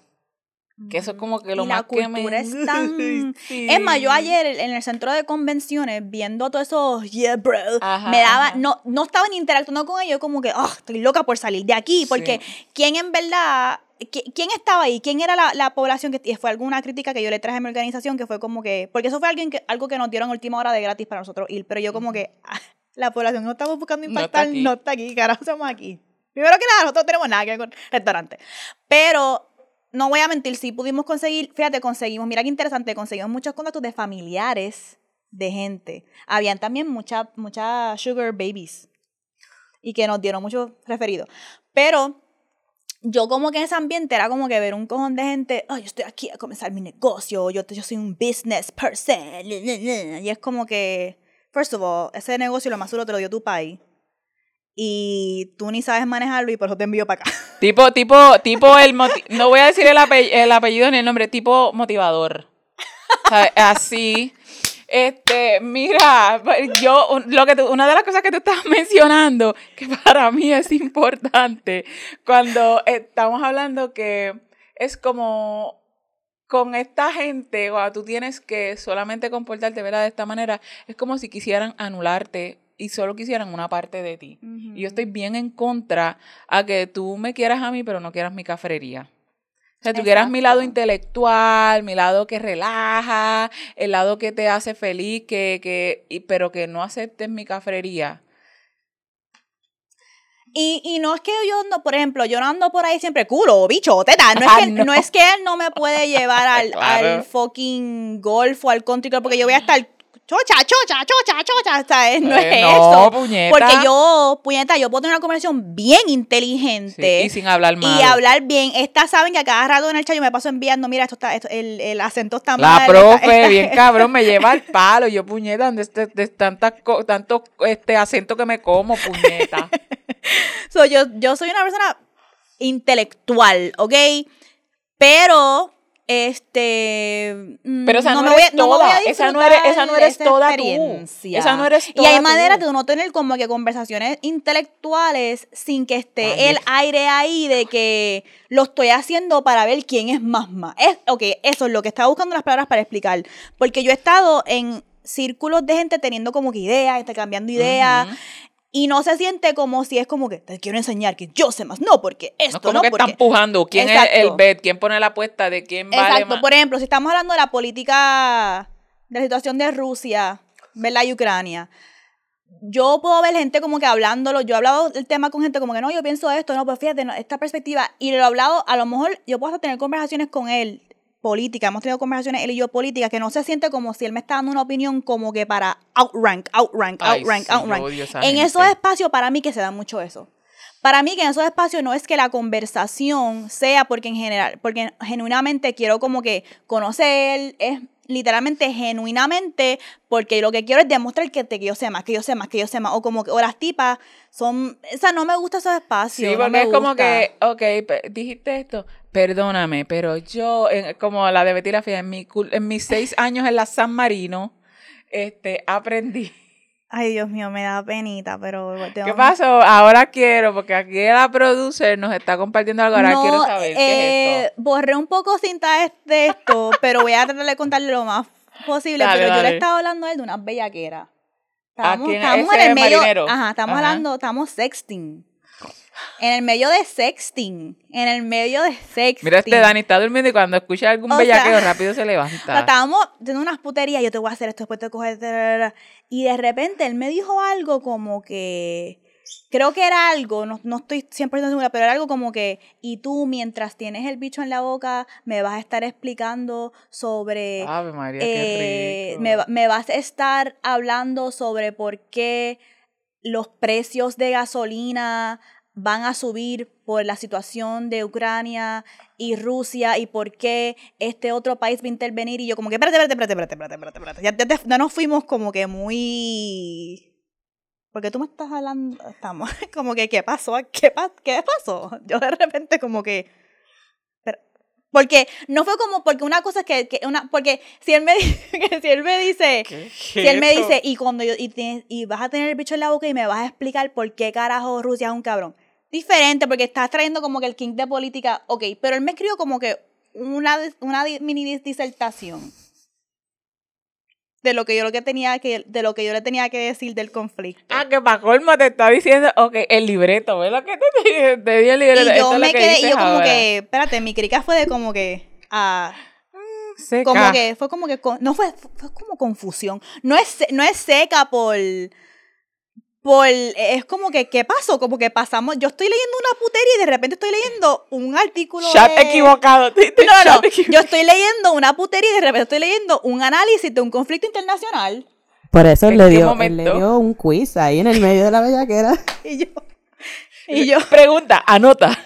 Que eso es como que lo Y más la que me... cultura es tan... Sí. Es más, yo ayer en el centro de convenciones, viendo todos esos, yeah, bro, Ajá, me daba, ajá. no, no estaba ni interactuando con ellos, como que, oh, estoy loca por salir de aquí, porque ¿quién en verdad, qui- quién estaba ahí? ¿Quién era la, la población? que y Fue alguna crítica que yo le traje a mi organización, que fue como que, porque eso fue alguien que, algo que nos dieron a última hora de gratis para nosotros ir, pero yo como que, ah, la población no estamos buscando No está impactar, aquí. no está aquí, carajo, estamos aquí. Primero que nada, nosotros tenemos nada que ver con restaurantes. Pero no voy a mentir, sí pudimos conseguir, fíjate, conseguimos, mira qué interesante, conseguimos muchos contactos de familiares de gente. Habían también muchas muchas sugar babies y que nos dieron muchos referidos. Pero yo como que en ese ambiente era como que ver un cojón de gente, oh, yo estoy aquí a comenzar mi negocio, yo, yo soy un business person. Y es como que, first of all, ese negocio lo más seguro te lo dio tu país. Y tú ni sabes manejarlo y por eso te envío para acá. Tipo, tipo, tipo el no voy a decir el, el apellido ni el nombre, tipo motivador. Así. Este, mira, yo, un- lo que una de las cosas que tú estás mencionando, que para mí es importante, cuando estamos hablando que es como con esta gente, cuando tú tienes que solamente comportarte de esta manera, es como si quisieran anularte y solo quisieran una parte de ti. Y yo estoy bien en contra a que tú me quieras a mí, pero no quieras mi cafrería. O sea, tú quieras mi lado intelectual, mi lado que relaja, el lado que te hace feliz, que, que, y- pero que no aceptes mi cafrería. Y, y no es que yo ando, por ejemplo, yo no ando por ahí siempre culo, bicho, teta. No es, Ah, que, no. no. es que él no me puede llevar al, Claro. al fucking golf o al country club porque yo voy a estar chocha, chocha, chocha, chocha. ¿sabes? No Eh, es no, eso. puñeta. Porque yo, puñeta, yo puedo tener una conversación bien Sí, inteligente. y sin hablar mal. Y hablar bien. Estas saben que a cada rato en el chat yo me paso enviando, mira, esto está, esto- el, el acento está La mal. profe, esta- esta- bien cabrón, me lleva al palo. Yo, puñeta, de, este, de tantas co- tanto este acento que me como, puñeta. So, yo, yo soy una persona intelectual, ¿ok? Pero, este... mm, Pero esa no, me eres voy a- no me voy toda. a esa no eres, esa no eres toda tú. experiencia. Esa no eres Y toda hay tú. maneras de uno tener como que conversaciones intelectuales sin que esté el aire ahí de que lo estoy haciendo para ver quién es más más. Es, ok, eso es lo que estaba buscando las palabras para explicar. Porque yo he estado en círculos de gente teniendo como que ideas, intercambiando ideas. Y no se siente como si es como que te quiero enseñar que yo sé más. No, porque No esto, es como no, que porque... están pujando. ¿Quién Exacto. es el bet? ¿Quién pone la apuesta de quién vale Exacto. más? Por ejemplo, si estamos hablando de la política, de la situación de Rusia, ¿verdad? Y Ucrania. Yo puedo ver gente como que hablándolo. Yo he hablado del tema con gente como que no, yo pienso esto, no, pues fíjate, no, esta perspectiva. Y lo he hablado, a lo mejor yo puedo hasta tener conversaciones con él, política. Hemos tenido conversaciones él y yo políticas, que no se siente como si él me está dando una opinión como que para outrank, outrank, Ay, outrank, sí, outrank. En gente. esos espacios, para mí que se da mucho eso. Para mí que en esos espacios no es que la conversación sea porque en general, porque genuinamente quiero como que conocer, es literalmente genuinamente porque lo que quiero es demostrar que, te, que yo sé más, que yo sé más, que yo sé más, o como que, o las tipas son, o sea, no me gusta esos espacios. Sí, no porque me es como que, ok, dijiste esto, perdóname, pero yo, en- como la de Betty la en, mi, en mis seis años en la San Marino, este, aprendí. Ay, Dios mío, me da penita, pero... tengo- ¿Qué pasó? Ahora quiero, porque aquí la producer nos está compartiendo algo, ahora no, quiero saber qué es eh, esto. borré un poco cinta de- esto, pero voy a tratar de contarle lo más posible. Dale, pero yo le estaba hablando a él de unas bellaqueras. ¿A Estábamos, Ese en el medio. marinero. Ajá, estamos Ajá. hablando, estamos sexting. En el medio de sexting. En el medio de sexting. Mira, este Dani está durmiendo y cuando escucha algún O bellaqueo sea, rápido se O sea, levanta. estábamos teniendo unas puterías, yo te voy a hacer esto, después te coges... Y de repente él me dijo algo como que... Creo que era algo, no, no estoy 100% segura, pero era algo como que, y tú mientras tienes el bicho en la boca, me vas a estar explicando sobre... Ave María, eh, qué rico. me, me vas a estar hablando sobre por qué los precios de gasolina van a subir por la situación de Ucrania y Rusia y por qué este otro país va a intervenir y yo como que espérate, espérate, espérate, espérate, espérate, espérate, espérate. Ya, ya, ya nos fuimos como que muy porque tú me estás hablando, estamos como que qué pasó, qué, pa- qué pasó. Yo de repente como que pero- porque no fue como porque una cosa es que, que una porque si él me si él me dice ¿Qué es si él me dice, y cuando yo, y, tienes- y vas a tener el bicho en la boca y me vas a explicar por qué carajo Rusia es un cabrón. Diferente, porque estás trayendo como que el king de política, ok, pero él me escribió como que una, una mini dis- disertación de lo que yo lo que tenía que, de lo que yo le tenía que decir del conflicto. Ah, que para colmo te está diciendo, ok, el libreto, ¿ves lo que te, te, te di el libreto? y yo me que quedé, y yo como ahora. que, espérate, mi crica fue de como que, ah, Seca. como que fue como que no fue fue como confusión no es no es seca por por es como que qué pasó como que pasamos yo estoy leyendo una putería y de repente estoy leyendo un artículo Chat de- equivocado. no no yo estoy leyendo una putería y de repente estoy leyendo un análisis de un conflicto internacional Por eso ¿En le dio, le dio un quiz ahí en el medio de la bellaquera. y yo y yo Pregunta, anota.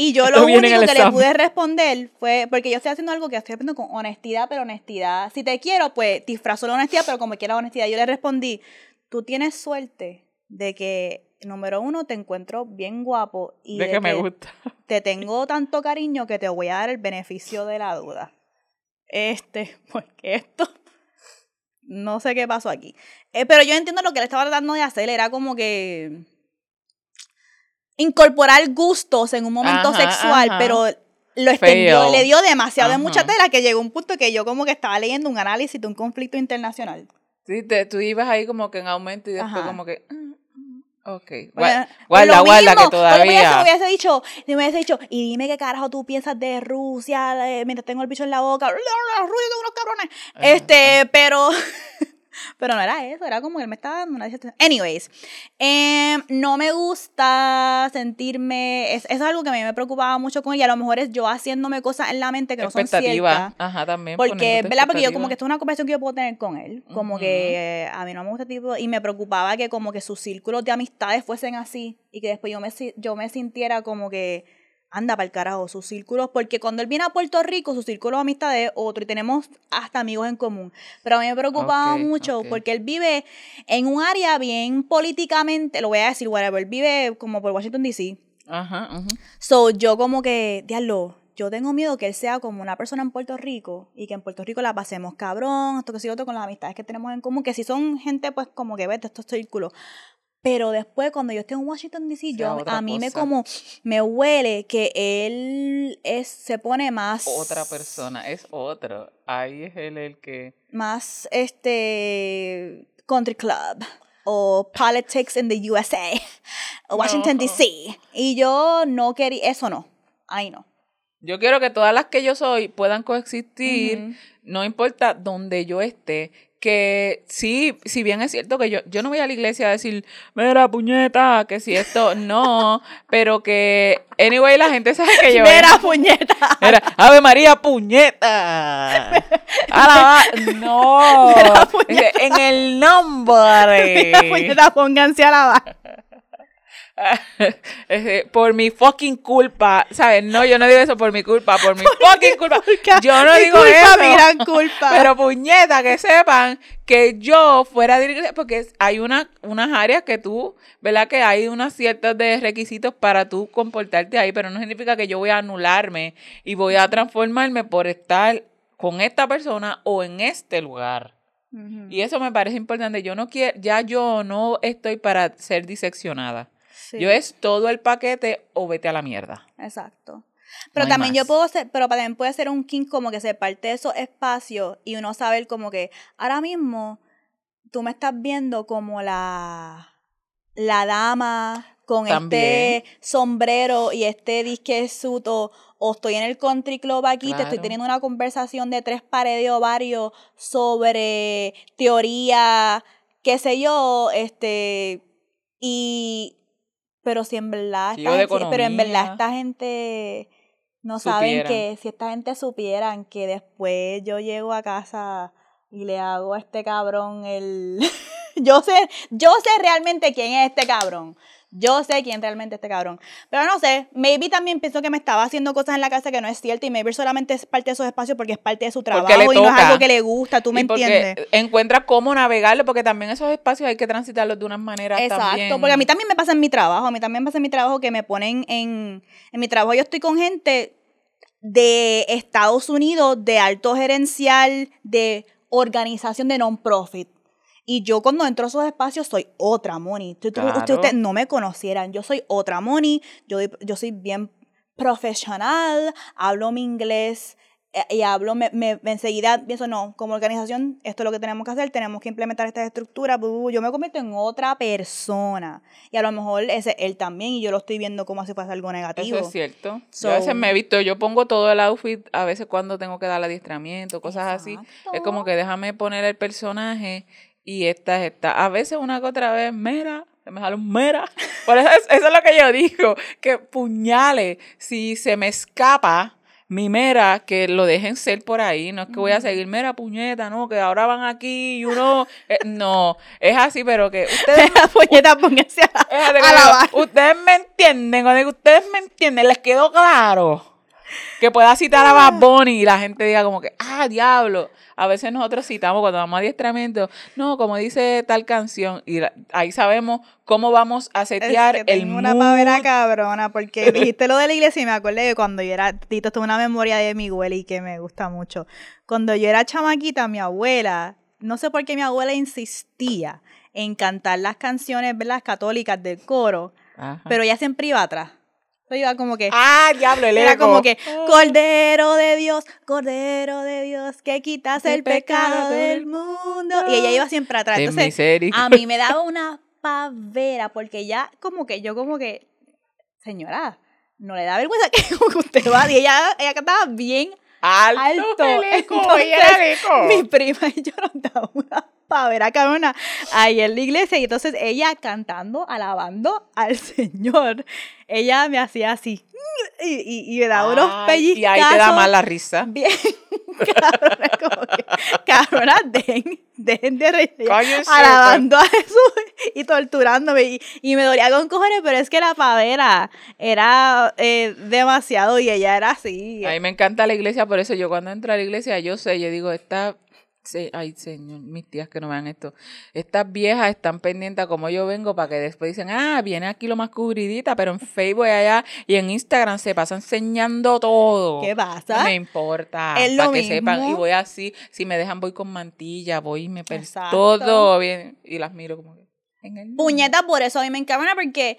Y yo Esto lo único que le pude responder fue, porque yo estoy haciendo algo que estoy haciendo con honestidad, pero honestidad. Si te quiero, pues disfrazo la honestidad, pero como quiera honestidad. Yo le respondí, tú tienes suerte de que, número uno, te encuentro bien guapo y de de que me gusta. te tengo tanto cariño que te voy a dar el beneficio de la duda. Este, porque esto, no sé qué pasó aquí. Eh, pero yo entiendo lo que le estaba tratando de hacer, era como que incorporar gustos en un momento Ajá, sexual, ajá. pero lo extendió, Fail. le dio demasiado de mucha tela que llegó un punto que yo como que estaba leyendo un análisis de un conflicto internacional. Sí, te- tú ibas ahí como que en aumento y después Ajá. como que... mm, mm, Ok. Oye, Gua- pues Guarda, guarda, mismo, que todavía... Me hubiese dicho, me hubiese dicho, y dime qué carajo tú piensas de Rusia eh, mientras tengo el bicho en la boca. Rusia son unos cabrones. Ajá. Este, pero. Pero no era eso, era como que él me estaba dando una. Anyways, em, no me gusta sentirme. Es, eso es algo que a mí me preocupaba mucho con ella. A lo mejor es yo haciéndome cosas en la mente que no son expectativa. ciertas. Ajá, también. Porque, ¿verdad? Porque yo como que esto es una conversación que yo puedo tener con él. Como que a mí no me gusta este tipo. Y me preocupaba que como que sus círculos de amistades fuesen así. Y que después yo me, yo me sintiera como que anda para el carajo sus círculos, porque cuando él viene a Puerto Rico, su círculo de amistad es otro y tenemos hasta amigos en común. Pero a mí me preocupaba Ok, mucho ok. porque él vive en un área bien políticamente, lo voy a decir, whatever, él vive como por Washington DC. Ajá, ujú. So, yo como que, diablo, yo tengo miedo que él sea como una persona en Puerto Rico y que en Puerto Rico la pasemos cabrón, esto que sí, otro con las amistades que tenemos en común, que si son gente pues como que vete estos círculos. Pero después cuando yo esté en Washington DC, yo, a mí me como, me huele que él es, se pone más... Otra persona, es otro. Ahí es él el que... Más, este, country club o politics in the USA o Washington No. DC. Y yo no quería, eso no, ahí no. Yo quiero que todas las que yo soy puedan coexistir, no importa donde yo esté. Que sí, si bien es cierto que yo, yo no voy a la iglesia a decir, mira, puñeta, que si esto, no, pero que, anyway, la gente sabe que yo. Mira, puñeta. Mira, Ave María, puñeta. Alaba- no. Mira, puñeta. En el nombre. Mira, puñeta, pónganse a lavar. Este, por mi fucking culpa, ¿sabes? No, yo no digo eso por mi culpa, por mi fucking culpa. Yo no Mi digo culpa, eso. mi gran culpa. Pero puñeta, que sepan que yo fuera de porque hay una, unas áreas que tú, ¿verdad? Que hay unas ciertas de requisitos para tú comportarte ahí, pero no significa que yo voy a anularme y voy a transformarme por estar con esta persona o en este lugar. Y eso me parece importante. Yo no quiero, ya yo no estoy para ser diseccionada. Sí, Yo es todo el paquete o vete a la mierda. Exacto. Pero también yo puedo ser, pero también puede ser un king como que se parte de esos espacios y uno saber como que ahora mismo tú me estás viendo como la la dama con También. este sombrero y este disque suto o estoy en el country club aquí, te estoy teniendo una conversación de tres paredes o varios sobre teoría, qué sé yo, este y pero si en verdad Sí, esta gente- pero en verdad esta gente no saben Supieran. que si esta gente supieran que después yo llego a casa y le hago a este cabrón el yo sé yo sé realmente quién es este cabrón yo sé quién realmente es este cabrón pero no sé maybe también pienso que me estaba haciendo cosas en la casa que no es cierto y maybe solamente es parte de esos espacios porque es parte de su trabajo y no es algo que le gusta tú me Y entiendes encuentra cómo navegarlo, porque también esos espacios hay que transitarlos de unas maneras Exacto, también. porque a mí también me pasa en mi trabajo, a mí también me pasa en mi trabajo que me ponen en, en mi trabajo yo estoy con gente de Estados Unidos, de alto gerencial, de organización de non-profit. Y yo cuando entro a esos espacios soy otra Moni. Si tú- Claro. ustedes, ustedes no me conocieran, yo soy otra Moni, yo, yo soy bien profesional, hablo mi inglés eh, y hablo, me, me- enseguida pienso, no, como organización, esto es lo que tenemos que hacer, tenemos que implementar estas estructuras, yo me convierto en otra persona. Y a lo mejor ese él también, y yo lo estoy viendo como si fuese algo negativo. Eso es cierto. So- yo a veces me he visto, yo pongo todo el outfit, a veces cuando tengo que dar adiestramiento, cosas así. Es como que déjame poner el personaje y esta es esta. A veces una que otra vez, mira, se me sale un mera. Por eso es, eso es lo que yo digo, que puñales, si se me escapa mi mera, que lo dejen ser por ahí, no es que voy a seguir mera puñeta, no, que ahora van aquí y uno, eh, no, es así, pero que ustedes Puñeta, pónganse a, a lavar. Ustedes me entienden, cuando digo ustedes me entienden, les quedó claro que pueda citar a Bad Bunny y la gente diga como que, ah, diablo. A veces nosotros citamos cuando vamos a adiestramiento, no, como dice tal canción, y la- ahí sabemos cómo vamos a Es setear que el tengo una pavera cabrona, porque dijiste lo de la iglesia y me acordé de cuando yo era, Tito, es una memoria de mi abuela y que me gusta mucho. Cuando yo era chamaquita, mi abuela, no sé por qué mi abuela insistía en cantar las canciones, ¿verdad? católicas del coro, Ajá. pero ella siempre iba atrás. Iba como que... ah, diablo, el Era eco. como que, Cordero de Dios, Cordero de Dios, que quitas El el pecado pecado del mundo. Y ella iba siempre atrás. Entonces, misericordia. a mí me daba una pavera, porque ya como que yo como que, señora, no le da vergüenza que usted va. Y ella, ella cantaba bien alto, alto. el eco, Entonces, ella era el eco. mi prima y yo nos daba una pavera cabrona ahí en la iglesia y entonces ella cantando, alabando al Señor, ella me hacía así y, y, y me daba unos Ay, pellizcazos. Y ahí te da más la risa. Bien, cabrona, como que, cabrona, den, Dejen de reír. Alabando a Jesús y torturándome. Y, y me dolía con cojones, pero es que la pavera era eh, demasiado y ella era así. A mí me encanta la iglesia, por eso yo cuando entro a la iglesia, yo sé, yo digo, esta, sí, ay señor, mis tías que no vean esto, estas viejas están pendientes a cómo yo vengo para que después dicen, ah, viene aquí lo más cubridita, pero en Facebook allá y en Instagram se pasa enseñando todo. ¿Qué pasa? No me importa, Es lo para que sepan, y voy así, si me dejan voy con mantilla, voy y me Exacto. todo bien, y las miro como que, en el Puñeta, por eso a mí me encabona porque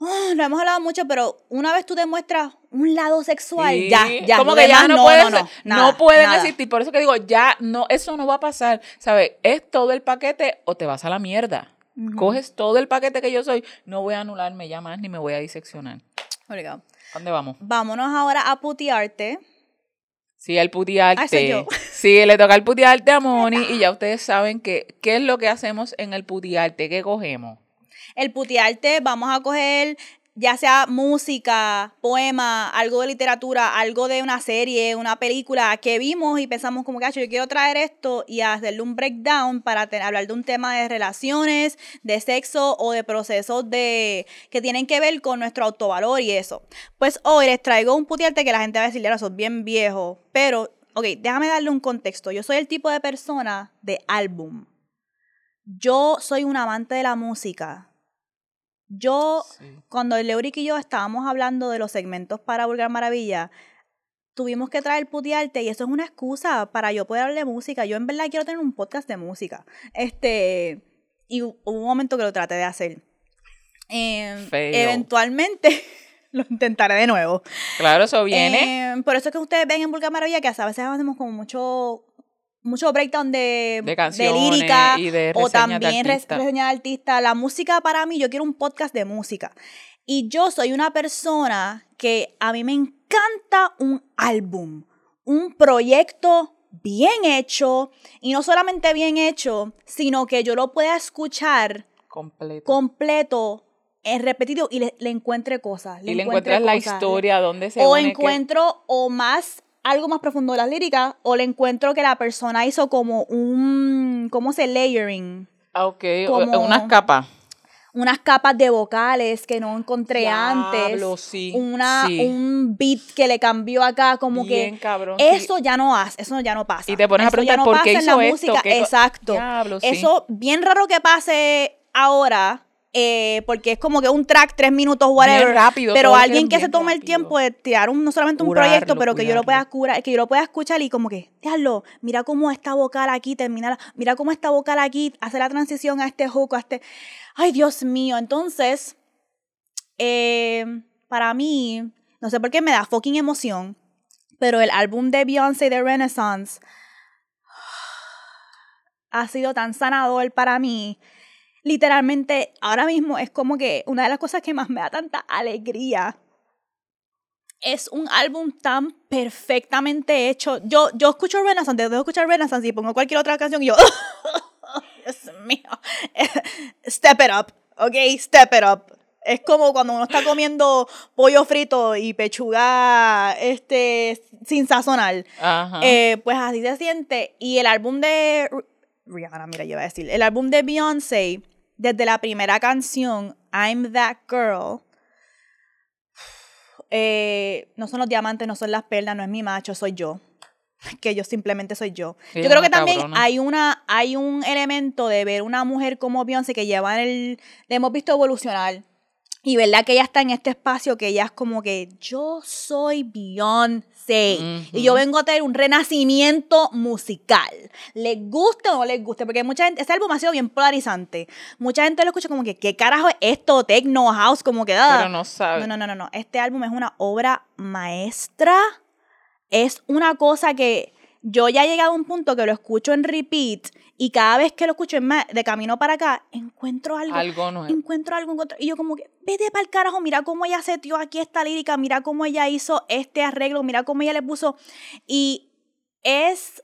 ah, no hemos hablado mucho, pero una vez tú demuestras un lado sexual, Sí, ya, ya. Como lo que ya no, pueden, no, no, pueden nada. existir. Por eso que digo, ya no, eso no va a pasar. ¿Sabes? Es todo el paquete o te vas a la mierda. Coges todo el paquete que yo soy, no voy a anularme ya más ni me voy a diseccionar. Obligado. ¿A ¿Dónde vamos? Vámonos ahora a putearte. Sí, el putearte. Yo. Sí, le toca el putearte a Moni y ya ustedes saben que, qué es lo que hacemos en el putearte, ¿qué cogemos? El putearte, vamos a coger ya sea música, poema, algo de literatura, algo de una serie, una película que vimos y pensamos como que "Acho, yo quiero traer esto y hacerle un breakdown para hablar de un tema de relaciones, de sexo o de procesos de que tienen que ver con nuestro autovalor y eso. Pues hoy les traigo un putearte que la gente va a decirle, "Ahora, sos bien viejo, pero, ok, déjame darle un contexto. Yo soy el tipo de persona de álbum. Yo soy un amante de la música. Yo, cuando Leuric y yo estábamos hablando de los segmentos para Vulgar Maravilla, tuvimos que traer putearte y eso es una excusa para yo poder hablar de música. Yo en verdad quiero tener un podcast de música. Este, y hu- hubo un momento que lo traté de hacer. Em, eventualmente lo intentaré de nuevo. Claro, eso viene. Em, por eso es que ustedes ven en Vulgar Maravilla que a veces hacemos como mucho mucho breakdown de, De lírica y de o de también res- artistas. reseñas de artistas. La música para mí, yo quiero un podcast de música. Y yo soy una persona que a mí me encanta un álbum, un proyecto bien hecho y no solamente bien hecho, sino que yo lo pueda escuchar completo. completo, en repetido y le, le encuentre cosas. y le encuentras la cosas. historia, dónde se O une, encuentro o más algo más profundo de las líricas o le encuentro que la persona hizo como un ¿cómo se layering? Ah, ok, como- unas capas. Unas capas de vocales que no encontré antes. Diablo, sí, Una sí. un beat que le cambió acá como Bien que cabrón, sí. eso ya no hace, eso ya no pasa. Y te pones a Eso ya preguntar, no ¿por qué pasa en la hizo esto? música. ¿Qué co- Exacto. Diablo, sí. Eso bien raro que pase ahora. Eh, porque es como que un track, tres minutos, whatever. rápido, pero alguien que se bien tome el rápido. tiempo de tirar un, no solamente un Curarlo, proyecto, pero que yo lo pueda curar, que yo lo pueda escuchar y como que, déjalo, mira cómo esta vocal aquí termina, mira cómo esta vocal aquí hace la transición a este hook, a este. Ay, Dios mío. Entonces, eh, para mí, no sé por qué me da fucking emoción, pero el álbum de Beyoncé de Renaissance ha sido tan sanador para mí. Literalmente, ahora mismo es como que una de las cosas que más me da tanta alegría. Es un álbum tan perfectamente hecho. Yo, yo escucho Renaissance, dejo de escuchar Renaissance y pongo cualquier otra canción y yo, Dios mío, step it up, ok, step it up. Es como cuando uno está comiendo pollo frito y pechuga este, sin sazonar. Ajá. Eh, pues así se siente. Y el álbum de Ri- Rihanna, mira, yo iba a decir, el álbum de Beyoncé, desde la primera canción, I'm That Girl, eh, no son los diamantes, no son las perlas, no es mi macho, soy yo. Que yo simplemente soy yo. Sí, yo creo que también cabrona. hay una hay un elemento de ver una mujer como Beyoncé que lleva en el le hemos visto evolucionar y verdad que ella está en este espacio que ella es como que yo soy Beyoncé y yo vengo a tener un renacimiento musical. Les guste o no les guste, porque mucha gente, ese álbum ha sido bien polarizante. Mucha gente lo escucha como que, ¿qué carajo es esto? Techno, house, como que ah. Pero no sabe. No, no, no, no, no. Este álbum es una obra maestra. Es una cosa que yo ya he llegado a un punto que lo escucho en repeat y cada vez que lo escucho en de camino para acá, encuentro algo. Algo nuevo. Encuentro algo, encuentro. Y yo, como que, vete para el carajo, mira cómo ella setió aquí esta lírica, mira cómo ella hizo este arreglo, mira cómo ella le puso. Y es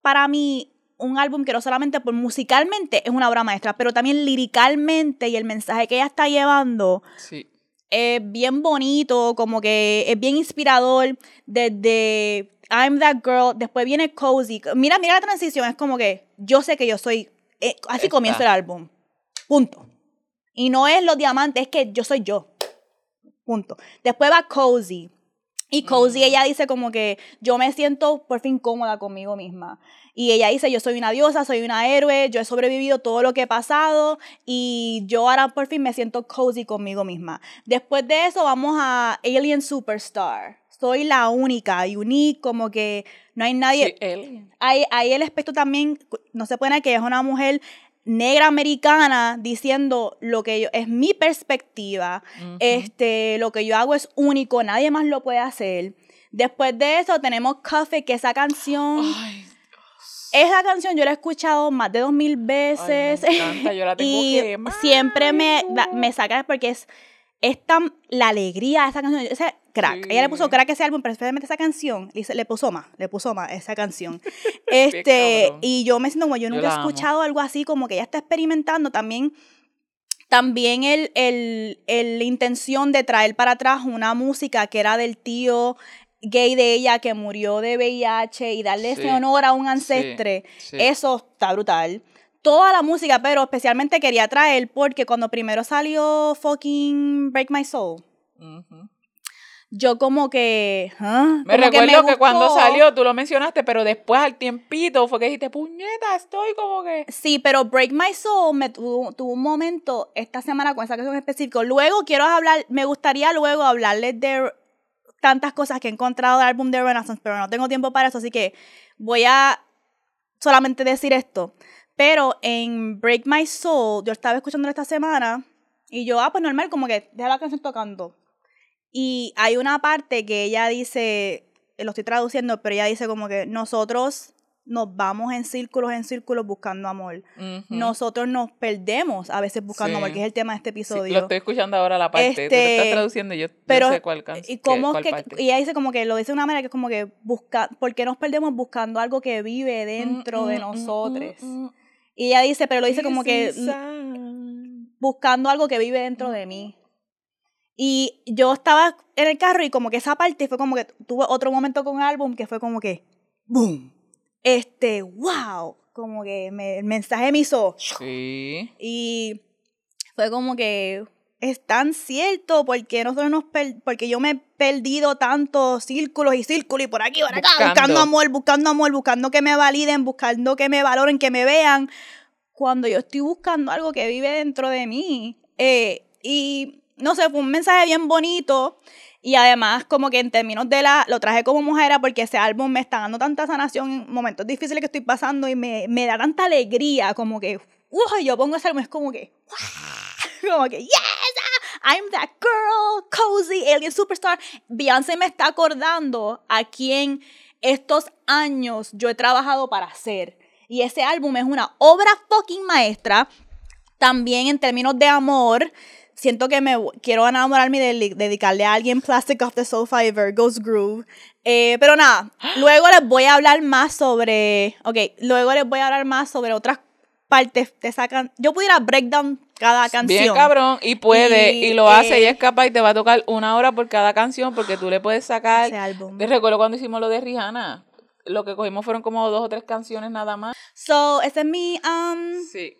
para mí un álbum que no solamente por musicalmente es una obra maestra, pero también liricalmente y el mensaje que ella está llevando Sí. Es bien bonito, como que es bien inspirador desde I'm that girl, después viene Cozy. Mira, mira la transición, es como que yo sé que yo soy, eh, así comienza el álbum. Punto. Y no es los diamantes, es que yo soy yo. Punto. Después va Cozy. Y Cozy, ella dice como que yo me siento por fin cómoda conmigo misma. Y ella dice, yo soy una diosa, soy una héroe, yo he sobrevivido todo lo que he pasado y yo ahora por fin me siento cozy conmigo misma. Después de eso vamos a Alien Superstar. Soy la única, unique, como que no hay nadie. Sí, él. Hay, hay el aspecto también, no se puede negar que es una mujer negra americana diciendo lo que yo, es mi perspectiva, este, lo que yo hago es único, nadie más lo puede hacer. Después de eso tenemos Coffee, que esa canción, Ay, esa canción yo la he escuchado más de dos mil ay, veces me encanta, yo la tengo y que siempre me, me saca porque es, es tan la alegría de esa canción, ese crack. Ella le puso Sí. crack a ese álbum, pero especialmente esa canción, le, puso más, le puso más esa canción. este, y yo me siento como yo Yo nunca he la amo. escuchado algo así, como que ella está experimentando también. También el, el, el- la intención de traer para atrás una música que era del tío gay de ella que murió de VIH y darle ese Sí, honor a un sí, ancestre. sí. Eso está brutal. Toda la música, pero especialmente quería traer porque cuando primero salió fucking Break My Soul, yo como que... ¿ah? Me Como recuerdo que, cuando salió, tú lo mencionaste, pero después al tiempito fue que dijiste, puñeta, estoy como que... Sí, pero Break My Soul me tuvo, tuvo un momento esta semana con esa canción específica. Luego quiero hablar, me gustaría luego hablarles de tantas cosas que he encontrado del álbum de Renaissance, pero no tengo tiempo para eso, así que voy a solamente decir esto. Pero en Break My Soul, yo estaba escuchando esta semana y yo, ah, pues normal, como que deja la canción tocando. Y hay una parte que ella dice, lo estoy traduciendo, pero ella dice como que nosotros nos vamos en círculos, en círculos buscando amor. Ujú. Nosotros nos perdemos a veces buscando Sí. amor, que es el tema de este Sí, episodio. lo estoy escuchando ahora la parte. Este, estás traduciendo y yo, pero, sé cuál canción. y cómo cuál que, parte. y ella dice como que lo dice de una manera que es como que busca, ¿por qué nos perdemos buscando algo que vive dentro Mm, de mm, mm, nosotros? mm, mm. Y ella dice, pero lo dice como que mm, buscando algo que vive dentro de mí. Y yo estaba en el carro y como que esa parte fue como que tuve otro momento con el álbum que fue como que, ¡boom! Este, wow, como que me- el mensaje me hizo, Sí. y fue como que es tan cierto porque nosotros nos per- porque yo me he perdido tantos círculos y círculos y por aquí por acá Buscando. buscando. amor buscando amor buscando que me validen buscando que me valoren que me vean cuando yo estoy buscando algo que vive dentro de mí Eh, y no sé fue un mensaje bien bonito y además como que en términos de la lo traje como mujer porque ese álbum me está dando tanta sanación en momentos difíciles que estoy pasando y me, me da tanta alegría como que ¡Uy! yo pongo ese álbum es como que como que, yes, ah, I'm that girl, cozy, alien superstar. Beyoncé me está acordando a quien estos años yo he trabajado para hacer. Y ese álbum es una obra fucking maestra. También en términos de amor, siento que me quiero enamorarme de- dedicarle a alguien Plastic of the Sofa y Virgo's Groove. Eh, pero nada, luego les voy a hablar más sobre. Ok, luego les voy a hablar más sobre otras partes de esa. Yo pudiera breakdown cada canción. Bien cabrón, y puede, y, Y, lo hace, y eh, es capaz, y te va a tocar una hora por cada canción, porque tú le puedes sacar. Ese álbum. Te recuerdo cuando hicimos lo de Rihanna. Lo que cogimos fueron como dos o tres canciones nada más. So, ese es mi um, Sí.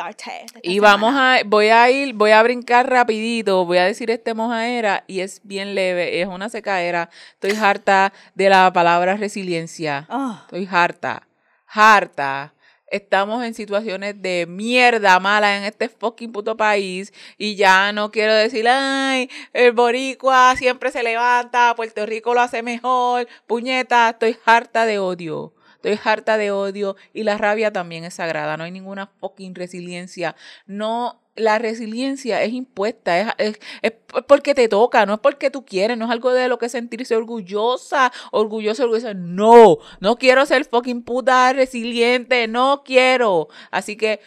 arte. Y vamos semana. a, voy a ir, voy a brincar rapidito, voy a decir este mojaera y es bien leve, es una secaera. Estoy harta de la palabra resiliencia. Ah, Estoy harta, harta. Estamos en situaciones de mierda mala en este fucking puto país y ya no quiero decir, ay, el boricua siempre se levanta, Puerto Rico lo hace mejor, puñeta, estoy harta de odio. Estoy harta de odio y la rabia también es sagrada. No hay ninguna fucking resiliencia. No, la resiliencia es impuesta, es, es, es porque te toca, no es porque tú quieres, no es algo de lo que sentirse orgullosa, orgullosa, orgullosa. No, no quiero ser fucking puta resiliente, no quiero. Así que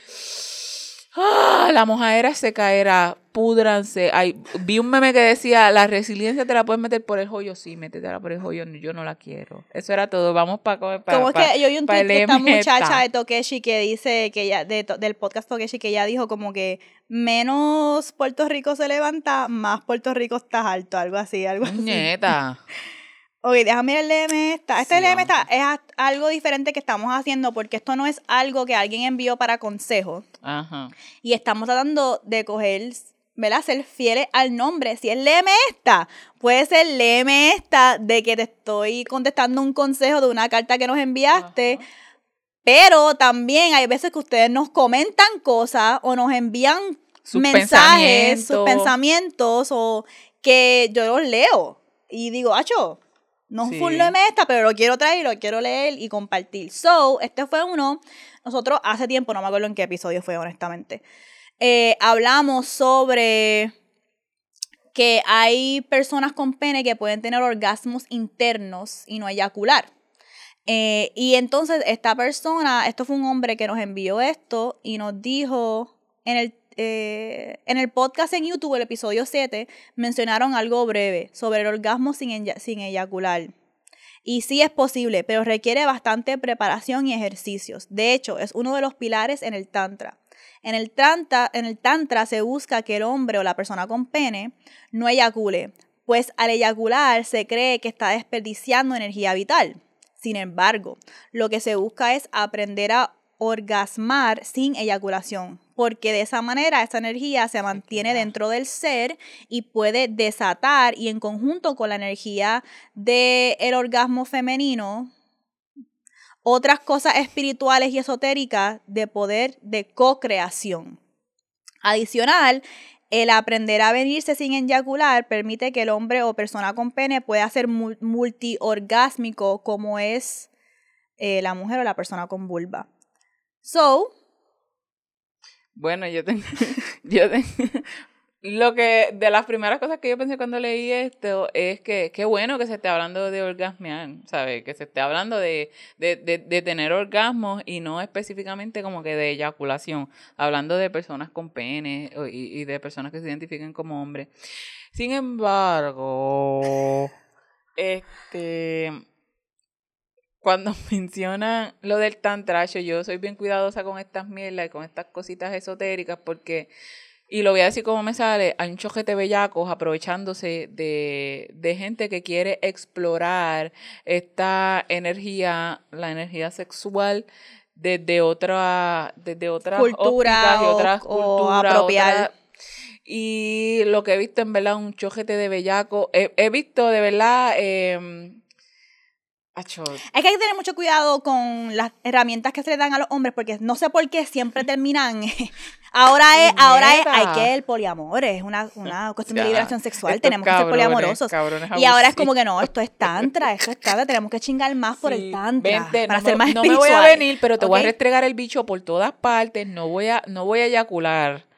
Ah, la mojadera se caerá, púdranse. Ay, vi un meme que decía, la resiliencia te la puedes meter por el joyo. Sí, métetela por el joyo, yo no la quiero. Eso era todo, vamos para comer. Como es que yo vi un tweet de esta muchacha de Tokeshi que dice, que ella, de, del podcast Tokeshi, que ella dijo como que menos Puerto Rico se levanta, más Puerto Rico está alto, algo así, algo así. Nieta. Ok, déjame el DM esta. Este DM está, es algo diferente que estamos haciendo porque esto no es algo que alguien envió para consejo. Ajá. Y estamos tratando de coger, ¿verdad? Ser fieles al nombre. Si es léeme esta, puede ser léeme esta de que te estoy contestando un consejo de una carta que nos enviaste. Pero también hay veces que ustedes nos comentan cosas o nos envían mensajes, sus pensamientos o que yo los leo y digo, acho, no sí. full de esta, pero lo quiero traer, lo quiero leer y compartir. So, este fue uno, nosotros hace tiempo, no me acuerdo en qué episodio fue, honestamente, eh, hablamos sobre que hay personas con pene que pueden tener orgasmos internos y no eyacular. Eh, y entonces esta persona, esto fue un hombre que nos envió esto y nos dijo en el eh, en el podcast en YouTube, el episodio 7, mencionaron algo breve sobre el orgasmo sin, sin eyacular. Y sí es posible, pero requiere bastante preparación y ejercicios. De hecho, es uno de los pilares en el Tantra. En el, tantra, en el Tantra se busca que el hombre o la persona con pene no eyacule, pues al eyacular se cree que está desperdiciando energía vital. Sin embargo, lo que se busca es aprender a orgasmar sin eyaculación, porque de esa manera esa energía se mantiene dentro del ser y puede desatar y en conjunto con la energía del el orgasmo femenino otras cosas espirituales y esotéricas de poder de co-creación. Adicional, el aprender a venirse sin eyacular permite que el hombre o persona con pene pueda ser multiorgásmico como es eh, la mujer o la persona con vulva. So, bueno, yo tengo, yo tengo, lo que, de las primeras cosas que yo pensé cuando leí esto es que qué bueno que se esté hablando de orgasmear, ¿sabes? Que se esté hablando de, de, de, tener orgasmos y no específicamente como que de eyaculación, hablando de personas con pene y, y de personas que se identifiquen como hombres. Sin embargo, este cuando mencionan lo del tantracho, yo soy bien cuidadosa con estas mierdas y con estas cositas esotéricas porque, y lo voy a decir como me sale, hay un chojete bellacos aprovechándose de, de gente que quiere explorar esta energía, la energía sexual desde otra, desde otras cultura y otras culturas. y lo que he visto en verdad un chojete de bellaco, he, he visto de verdad... Eh, es que hay que tener mucho cuidado con las herramientas que se le dan a los hombres, porque no sé por qué siempre terminan. ahora es, ahora es, hay que el poliamor, es una, una cuestión de liberación sexual, tenemos que ser poliamorosos. Y ahora es como que no, esto es tantra, esto es tantra, tenemos que chingar más por el tantra. para no ser más No me voy a venir, pero te voy a restregar el bicho por todas partes, no voy a, no voy a eyacular.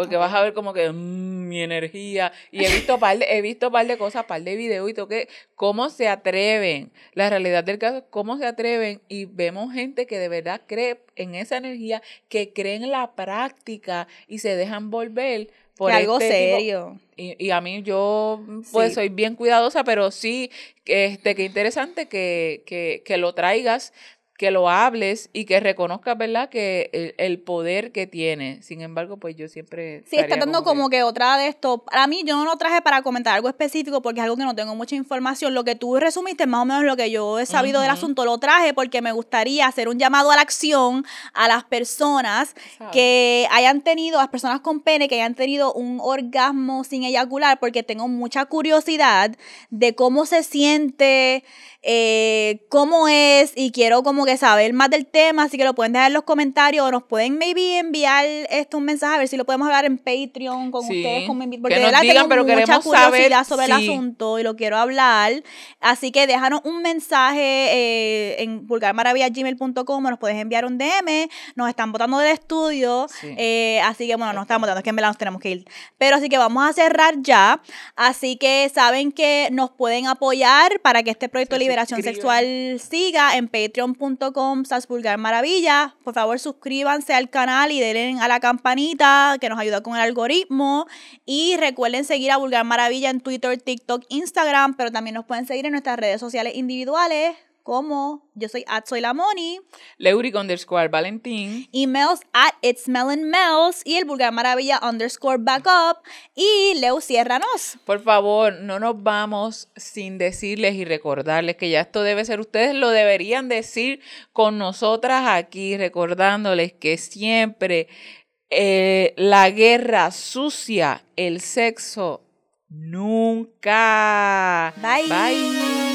Porque vas a ver como que mm, mi energía. Y he visto par de, he visto par de cosas, par de videos y todo que cómo se atreven. La realidad del caso es cómo se atreven. Y vemos gente que de verdad cree en esa energía, que cree en la práctica y se dejan volver por algo este serio. Y, y, a mí yo pues soy bien cuidadosa, pero sí, este, qué interesante que, que, que lo traigas que lo hables y que reconozcas, ¿verdad?, que el, poder que tiene. Sin embargo, pues yo siempre... Sí, está dando como que... otra de esto. Para mí, yo no lo traje para comentar algo específico porque es algo que no tengo mucha información. Lo que tú resumiste más o menos lo que yo he sabido del asunto. Lo traje porque me gustaría hacer un llamado a la acción a las personas que hayan tenido, a las personas con pene, que hayan tenido un orgasmo sin eyacular, porque tengo mucha curiosidad de cómo se siente eh, cómo es y quiero como que saber más del tema, así que lo pueden dejar en los comentarios o nos pueden maybe enviar esto un mensaje a ver si lo podemos hablar en Patreon con ustedes, con porque de verdad tengo pero mucha curiosidad sobre el asunto y lo quiero hablar, así que déjanos un mensaje eh, en vulgarmaravilla.gmail.com nos puedes enviar un DM, nos están votando del estudio, eh, así que bueno, nos están votando, es que en verdad nos tenemos que ir, pero así que vamos a cerrar ya, así que saben que nos pueden apoyar para que este proyecto libre Liberación. Sexual siga en patreon.com vulgar maravilla. Por favor, suscríbanse al canal y denle a la campanita que nos ayuda con el algoritmo. Y recuerden seguir a Vulgar Maravilla en Twitter, TikTok, Instagram, pero también nos pueden seguir en nuestras redes sociales individuales como yo soy at soy la Moni, Leuric underscore Valentín. emails at it's Mels y el Vulgar Maravilla underscore backup. Y Leo, ciérranos. Por favor, no nos vamos sin decirles y recordarles que ya esto debe ser, ustedes lo deberían decir con nosotras aquí, recordándoles que siempre eh, la guerra sucia, el sexo, nunca. Bye. Bye.